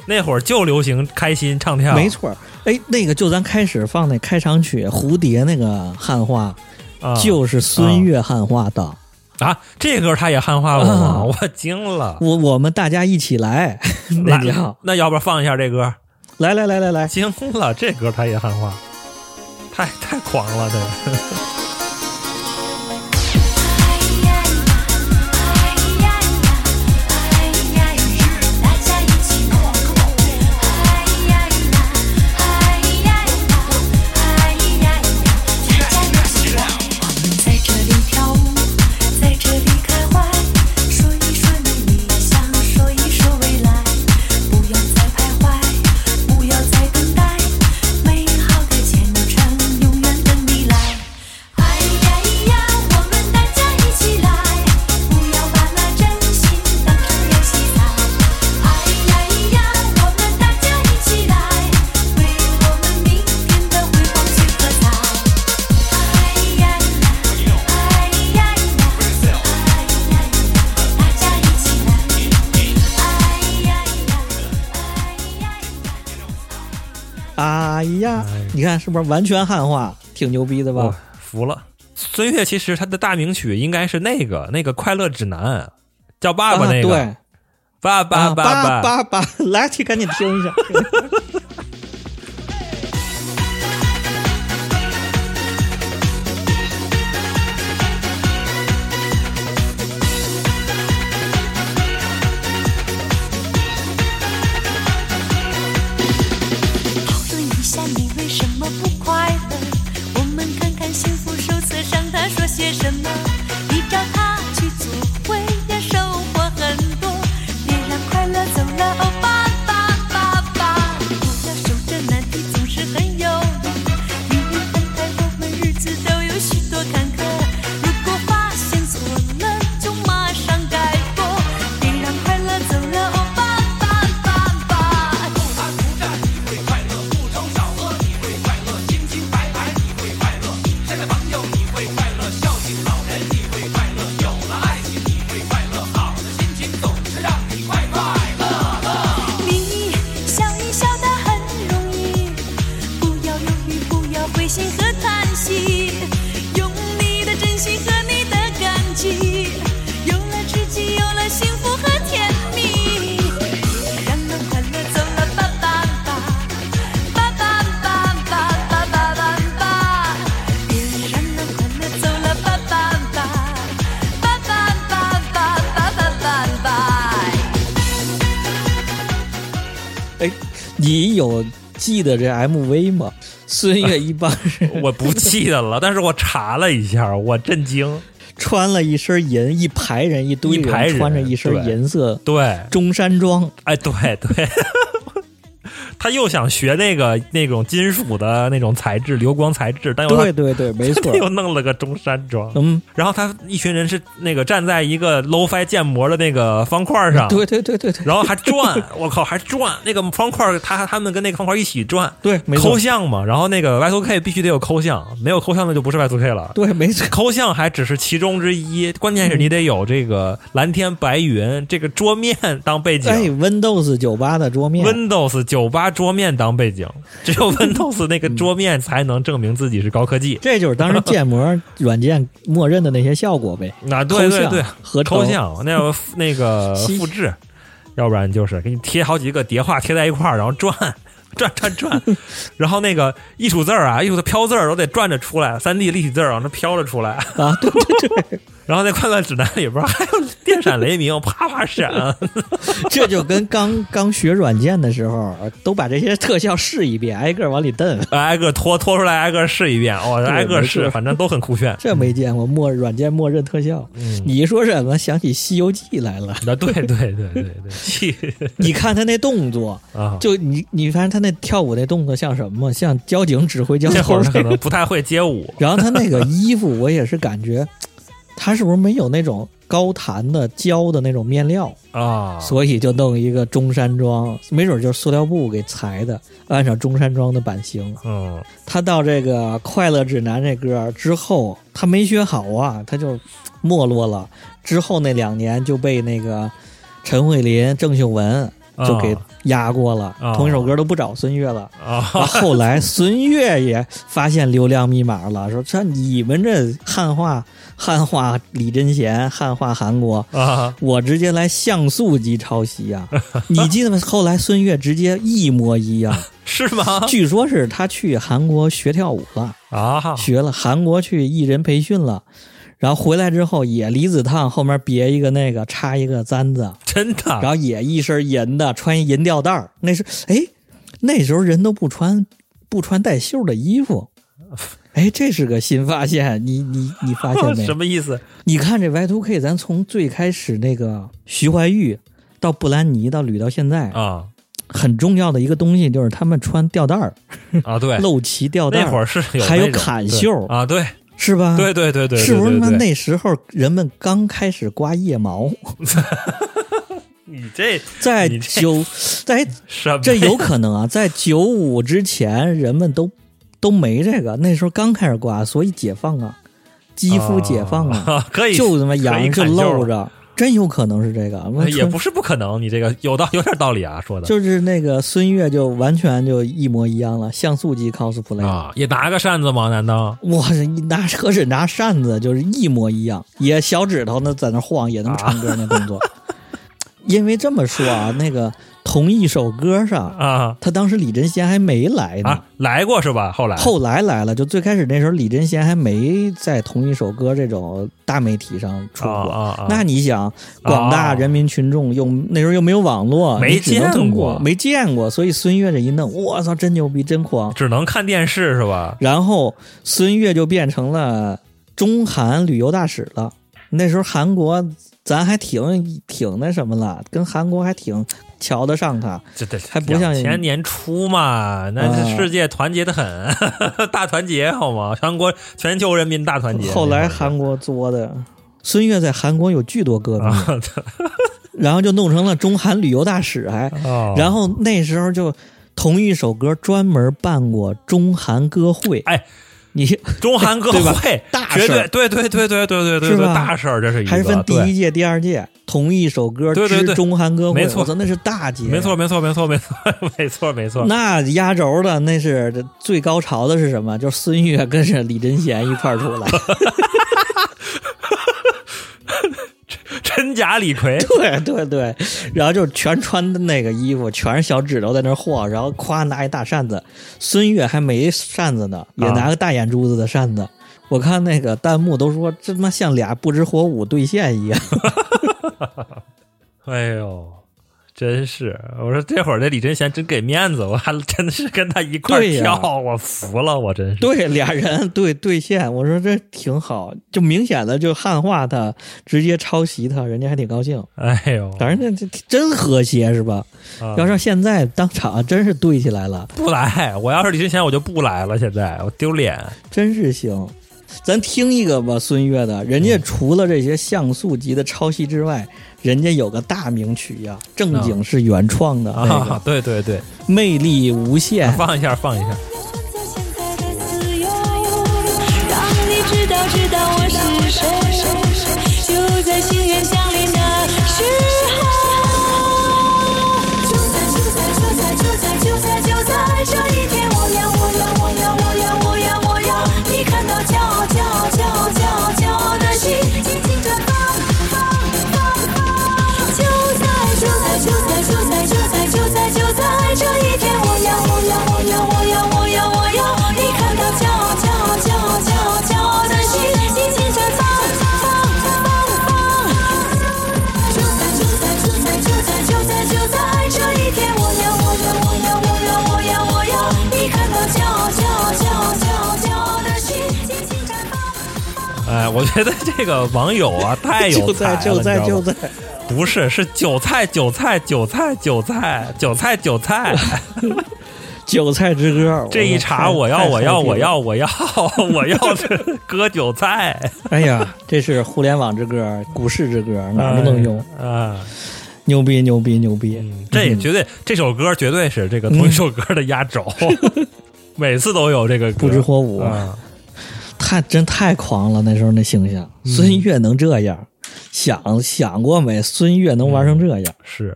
[LAUGHS] 那会儿就流行开心唱跳，没错儿。哎，那个就咱开始放那开场曲《蝴蝶》那个汉化，啊，就是孙悦汉化的。啊，这歌他也汉化过吗？啊 [LAUGHS] 我惊了。我我们大家一起来，[LAUGHS] 那来叫那要不然放一下这歌？来来来来来，惊了，这歌他也汉化，太太狂了，这你看是不是完全汉化，挺牛逼的我吧？服了。孙悦其实他的大名曲应该是那个那个《快乐指南》，叫爸爸那个，啊对，爸爸啊爸爸爸爸，来，去赶紧听一下。[LAUGHS] 有记得这 MV 吗？孙悦一般是。[LAUGHS] 我不记得了，[LAUGHS] 但是我查了一下，我震惊。穿了一身银，一排人一堆一排人穿着一身银色对，中山装，哎，对对，他又想学那个那种金属的那种材质，流光材质，但又对对对，没 [LAUGHS] 错，又弄了个中山装。嗯，然后他一群人是那个站在一个 low-fi 建模的那个方块上，[LAUGHS] 对对对对对，然后还转，[LAUGHS] 我靠，还转那个方块，他他们跟那个方块一起转，对没错抠像嘛。然后那个 Y2K 必须得有抠像，没有抠像的就不是 Y2K 了。对没错，抠像还只是其中之一，关键是你得有这个蓝天白云这个桌面当背景。哎，Windows 九八的桌面，Windows 九八桌面当背景，[LAUGHS] 只有 Windows 那个桌面才能证明自己是高科技。[LAUGHS] 这就是当时建模软件默认的那些效果呗。[LAUGHS] 啊，对对对，合成抠像那个那个复制，要不然就是给你贴好几个叠画贴在一块儿，然后转，转转转，然后那个艺术字儿啊，艺术的飘字儿都得转着出来，三 D 立体字儿往那飘着出来。啊，对对对，然后在快乐指南里边还有电闪雷鸣，啪啪闪。[LAUGHS] 这就跟刚刚学软件的时候，都把这些特效试一遍，挨个往里蹬。挨个拖拖出来，挨个试一遍，哦，挨个试，反正都很酷炫。这没见过默软件默认特效。嗯你一说什么，想起《西游记》来了。那，对对对对对，[LAUGHS] 你看他那动作，[LAUGHS] 啊！就你你发现他那跳舞那动作像什么？像交警指挥交通这会儿。可能不太会街舞然后他那个衣服，我也是感觉，他是不是没有那种高弹的胶的那种面料，啊，所以就弄一个中山装，没准就是塑料布给裁的，按照中山装的版型。嗯他到这个《快乐指南》这歌之后，他没学好啊，他就没落了。之后那两年就被那个陈慧琳、郑秀文就给压过了，啊同一首歌都不找孙悦了。后后来孙悦也发现流量密码了，说这你们这汉化汉化李贞贤，汉化韩国，啊我直接来像素级抄袭呀、[LAUGHS] 你记得吗？后来孙悦直接一模一样，[LAUGHS] 是吗？据说是他去韩国学跳舞了，啊，学了韩国去艺人培训了。然后回来之后也离子烫后面别一个那个插一个簪子，真的然后也一身银的，穿一银吊带儿。那是哎，那时候人都不穿不穿带袖的衣服。[LAUGHS] 哎，这是个新发现，你你你发现没 [LAUGHS] 什？么意思？你看这 Y two K，咱从最开始那个徐怀钰到布兰妮到吕到现在，啊很重要的一个东西就是他们穿吊带儿，啊，对，[LAUGHS] 露脐吊带儿，那会儿是有还有那种对砍袖啊，对是吧？对对对对，是不是他妈对对对那时候人们刚开始刮腋毛，[LAUGHS] 你这在你这九 [LAUGHS] 在什么？这有可能啊，在九五之前，人们都都没这个，那时候刚开始刮，所以解放啊，肌肤解放啊，啊，可以就他妈痒就露着，真有可能是这个。也不是不可能，你这个有道有点道理啊，说的就是那个孙悦就完全就一模一样了，像素级 cosplay。啊，也拿个扇子吗？难道哇，一拿可是拿扇子，就是一模一样，也小指头呢在那晃，也能唱歌那动作。[LAUGHS] 因为这么说啊，那个同一首歌上，啊他当时李贞贤还没来呢。啊来过是吧？后来后来来了，就最开始那时候，李贞贤还没在同一首歌这种大媒体上出过。啊啊啊那你想，广大人民群众又、那时候又没有网络，没见过没见过，所以孙悦这一弄，我操，真牛逼，真狂。只能看电视是吧？然后孙悦就变成了中韩旅游大使了。那时候韩国咱还挺挺那什么了，跟韩国还挺瞧得上他。这这还不像前年初嘛，那世界团结的很，[LAUGHS] 大团结好吗？全国全球人民大团结。后来韩国作的，孙悦在韩国有巨多歌迷，啊，[LAUGHS] 然后就弄成了中韩旅游大使还，哦然后那时候就同一首歌专门办过中韩歌会，哎，你 [LAUGHS] 中韩歌会大绝事儿。对对对对对对对对大事儿，这是一个。还是分第一届、第二届，同一首歌之对对。对中韩歌会，没错，那是大节，没错，没错，没错，没错，[LAUGHS] 没错，没错。那压轴的那是最高潮的是什么？就是孙悦跟着李贞贤一块儿出来，[LAUGHS] 真假李逵，[LAUGHS] 对对对，然后就全穿的那个衣服，全是小指头在那晃，然后夸拿一大扇子，孙越还没扇子呢，也拿个大眼珠子的扇子。我看那个弹幕都说这他妈像俩不知火舞对线一样，[LAUGHS] 哎呦，真是！我说这会儿这李贞贤真给面子，我还真的是跟他一块儿跳，我服了，我真是。对，俩人对对线，我说这挺好，就明显的就汉化他，直接抄袭他，人家还挺高兴。哎呦，反正这这真和谐是吧？啊要是现在当场真是对起来了，不来，我要是李贞贤我就不来了，现在我丢脸。真是行。咱听一个吧，孙悦的，人家除了这些像素级的抄袭之外，人家有个大名曲呀，正经是原创的，那啊个，对对对，魅力无限。放一下，放一下。选择现在的自由，让你知道知道我是谁，就在心愿降临的时哎，我觉得这个网友啊太有才了就在就在，不是是韭菜韭菜韭菜韭菜韭菜韭菜，韭菜之歌。[LAUGHS] 这一茬我要我要我要我要我要割韭菜，哎呀，这是互联网之歌，股市之歌，哪儿都能用，啊。牛逼牛逼牛逼！嗯，这也绝对，这首歌绝对是这个同一首歌的压轴，[LAUGHS] 每次都有这个不知火舞啊，太真太狂了，那时候那形象，嗯孙悦能这样，想想过没？孙悦能玩成这样？是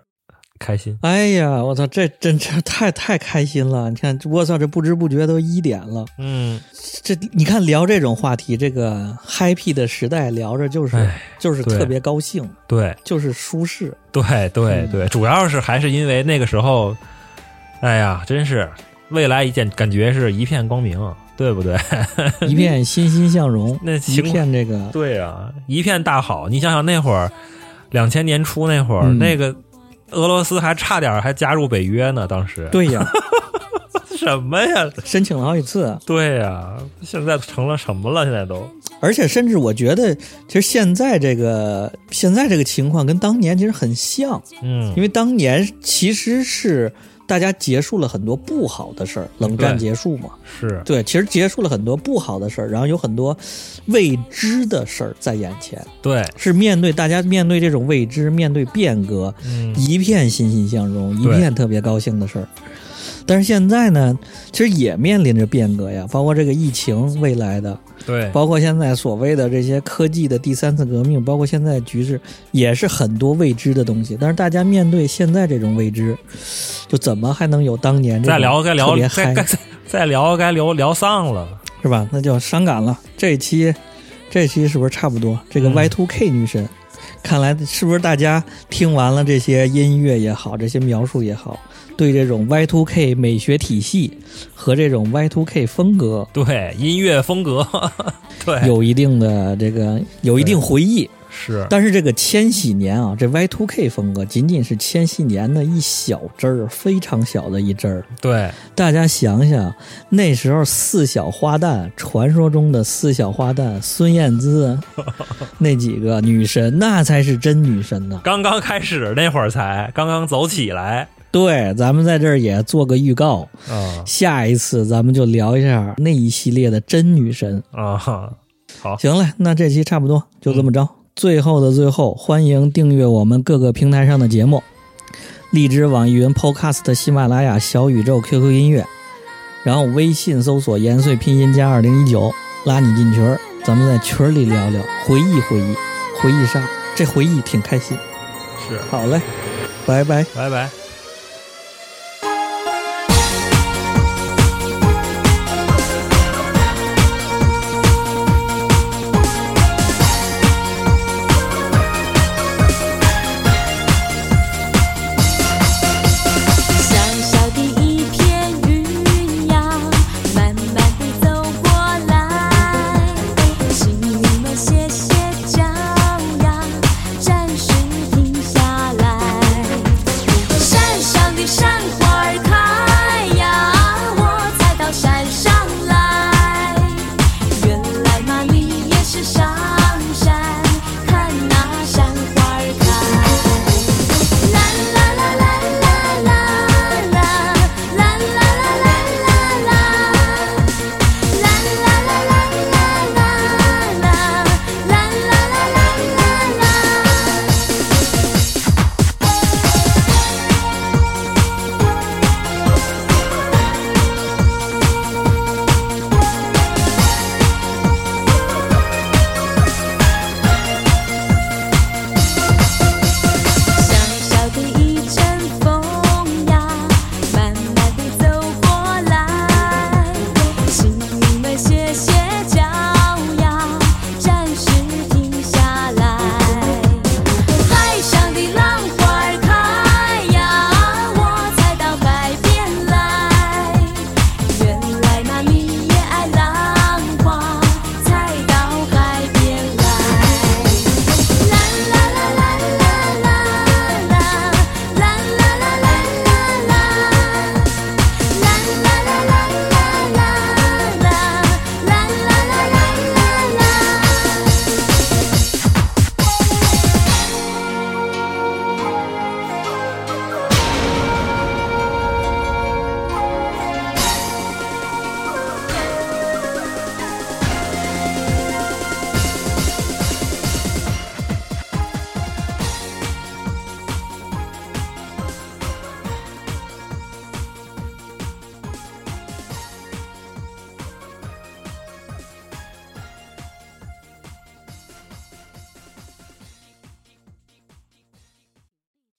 开心。哎呀，我操，这真这太太开心了！你看，我操，这不知不觉都一点了。嗯，这你看聊这种话题，这个 happy 的时代聊着就是就是特别高兴，对就是舒适。对对嗯对，主要是还是因为那个时候，哎呀，真是未来一件感觉是一片光明，对不对？[LAUGHS] 一片欣欣向荣，[LAUGHS] 那一片这个对啊，一片大好。你想想那会儿，两千年初那会儿，嗯那个俄罗斯还差点还加入北约呢，当时对呀，[LAUGHS] 什么呀？申请了好几次，对呀，现在成了什么了？现在都而且甚至我觉得，其实现在这个现在这个情况跟当年其实很像，嗯因为当年其实是大家结束了很多不好的事儿，冷战结束嘛，是。对，其实结束了很多不好的事儿，然后有很多未知的事儿在眼前，对，是面对大家面对这种未知，面对变革，嗯。一片欣欣向荣，一片特别高兴的事儿。但是现在呢，其实也面临着变革呀，包括这个疫情未来的，对包括现在所谓的这些科技的第三次革命，包括现在局势也是很多未知的东西。但是大家面对现在这种未知，就怎么还能有当年这再聊该聊特别嗨再该再聊该聊聊丧了。是吧？那就伤感了。这一期，这一期是不是差不多？这个嗯 Y Two K 女神，看来是不是大家听完了这些音乐也好，这些描述也好，对这种 Y Two K 美学体系和这种 Y Two K 风格对音乐风格，[LAUGHS] 对有一定的这个有一定回忆。是但是这个千禧年啊，这 Y Two K 风格仅仅是千禧年的一小支儿，非常小的一支儿。对大家想想，那时候四小花旦，传说中的四小花旦孙燕姿，[LAUGHS] 那几个女神，那才是真女神呢。刚刚开始那会儿才刚刚走起来对，咱们在这儿也做个预告，啊下一次咱们就聊一下那一系列的真女神。啊，好，行了，那这期差不多就这么着。最后的最后，欢迎订阅我们各个平台上的节目：荔枝、网易云、Podcast、喜马拉雅、小宇宙、QQ 音乐。然后微信搜索“延岁拼音加二零一九”，拉你进群儿，咱们在群儿里聊聊，回忆回忆，回忆杀。这回忆挺开心。是，好嘞，拜拜。拜拜。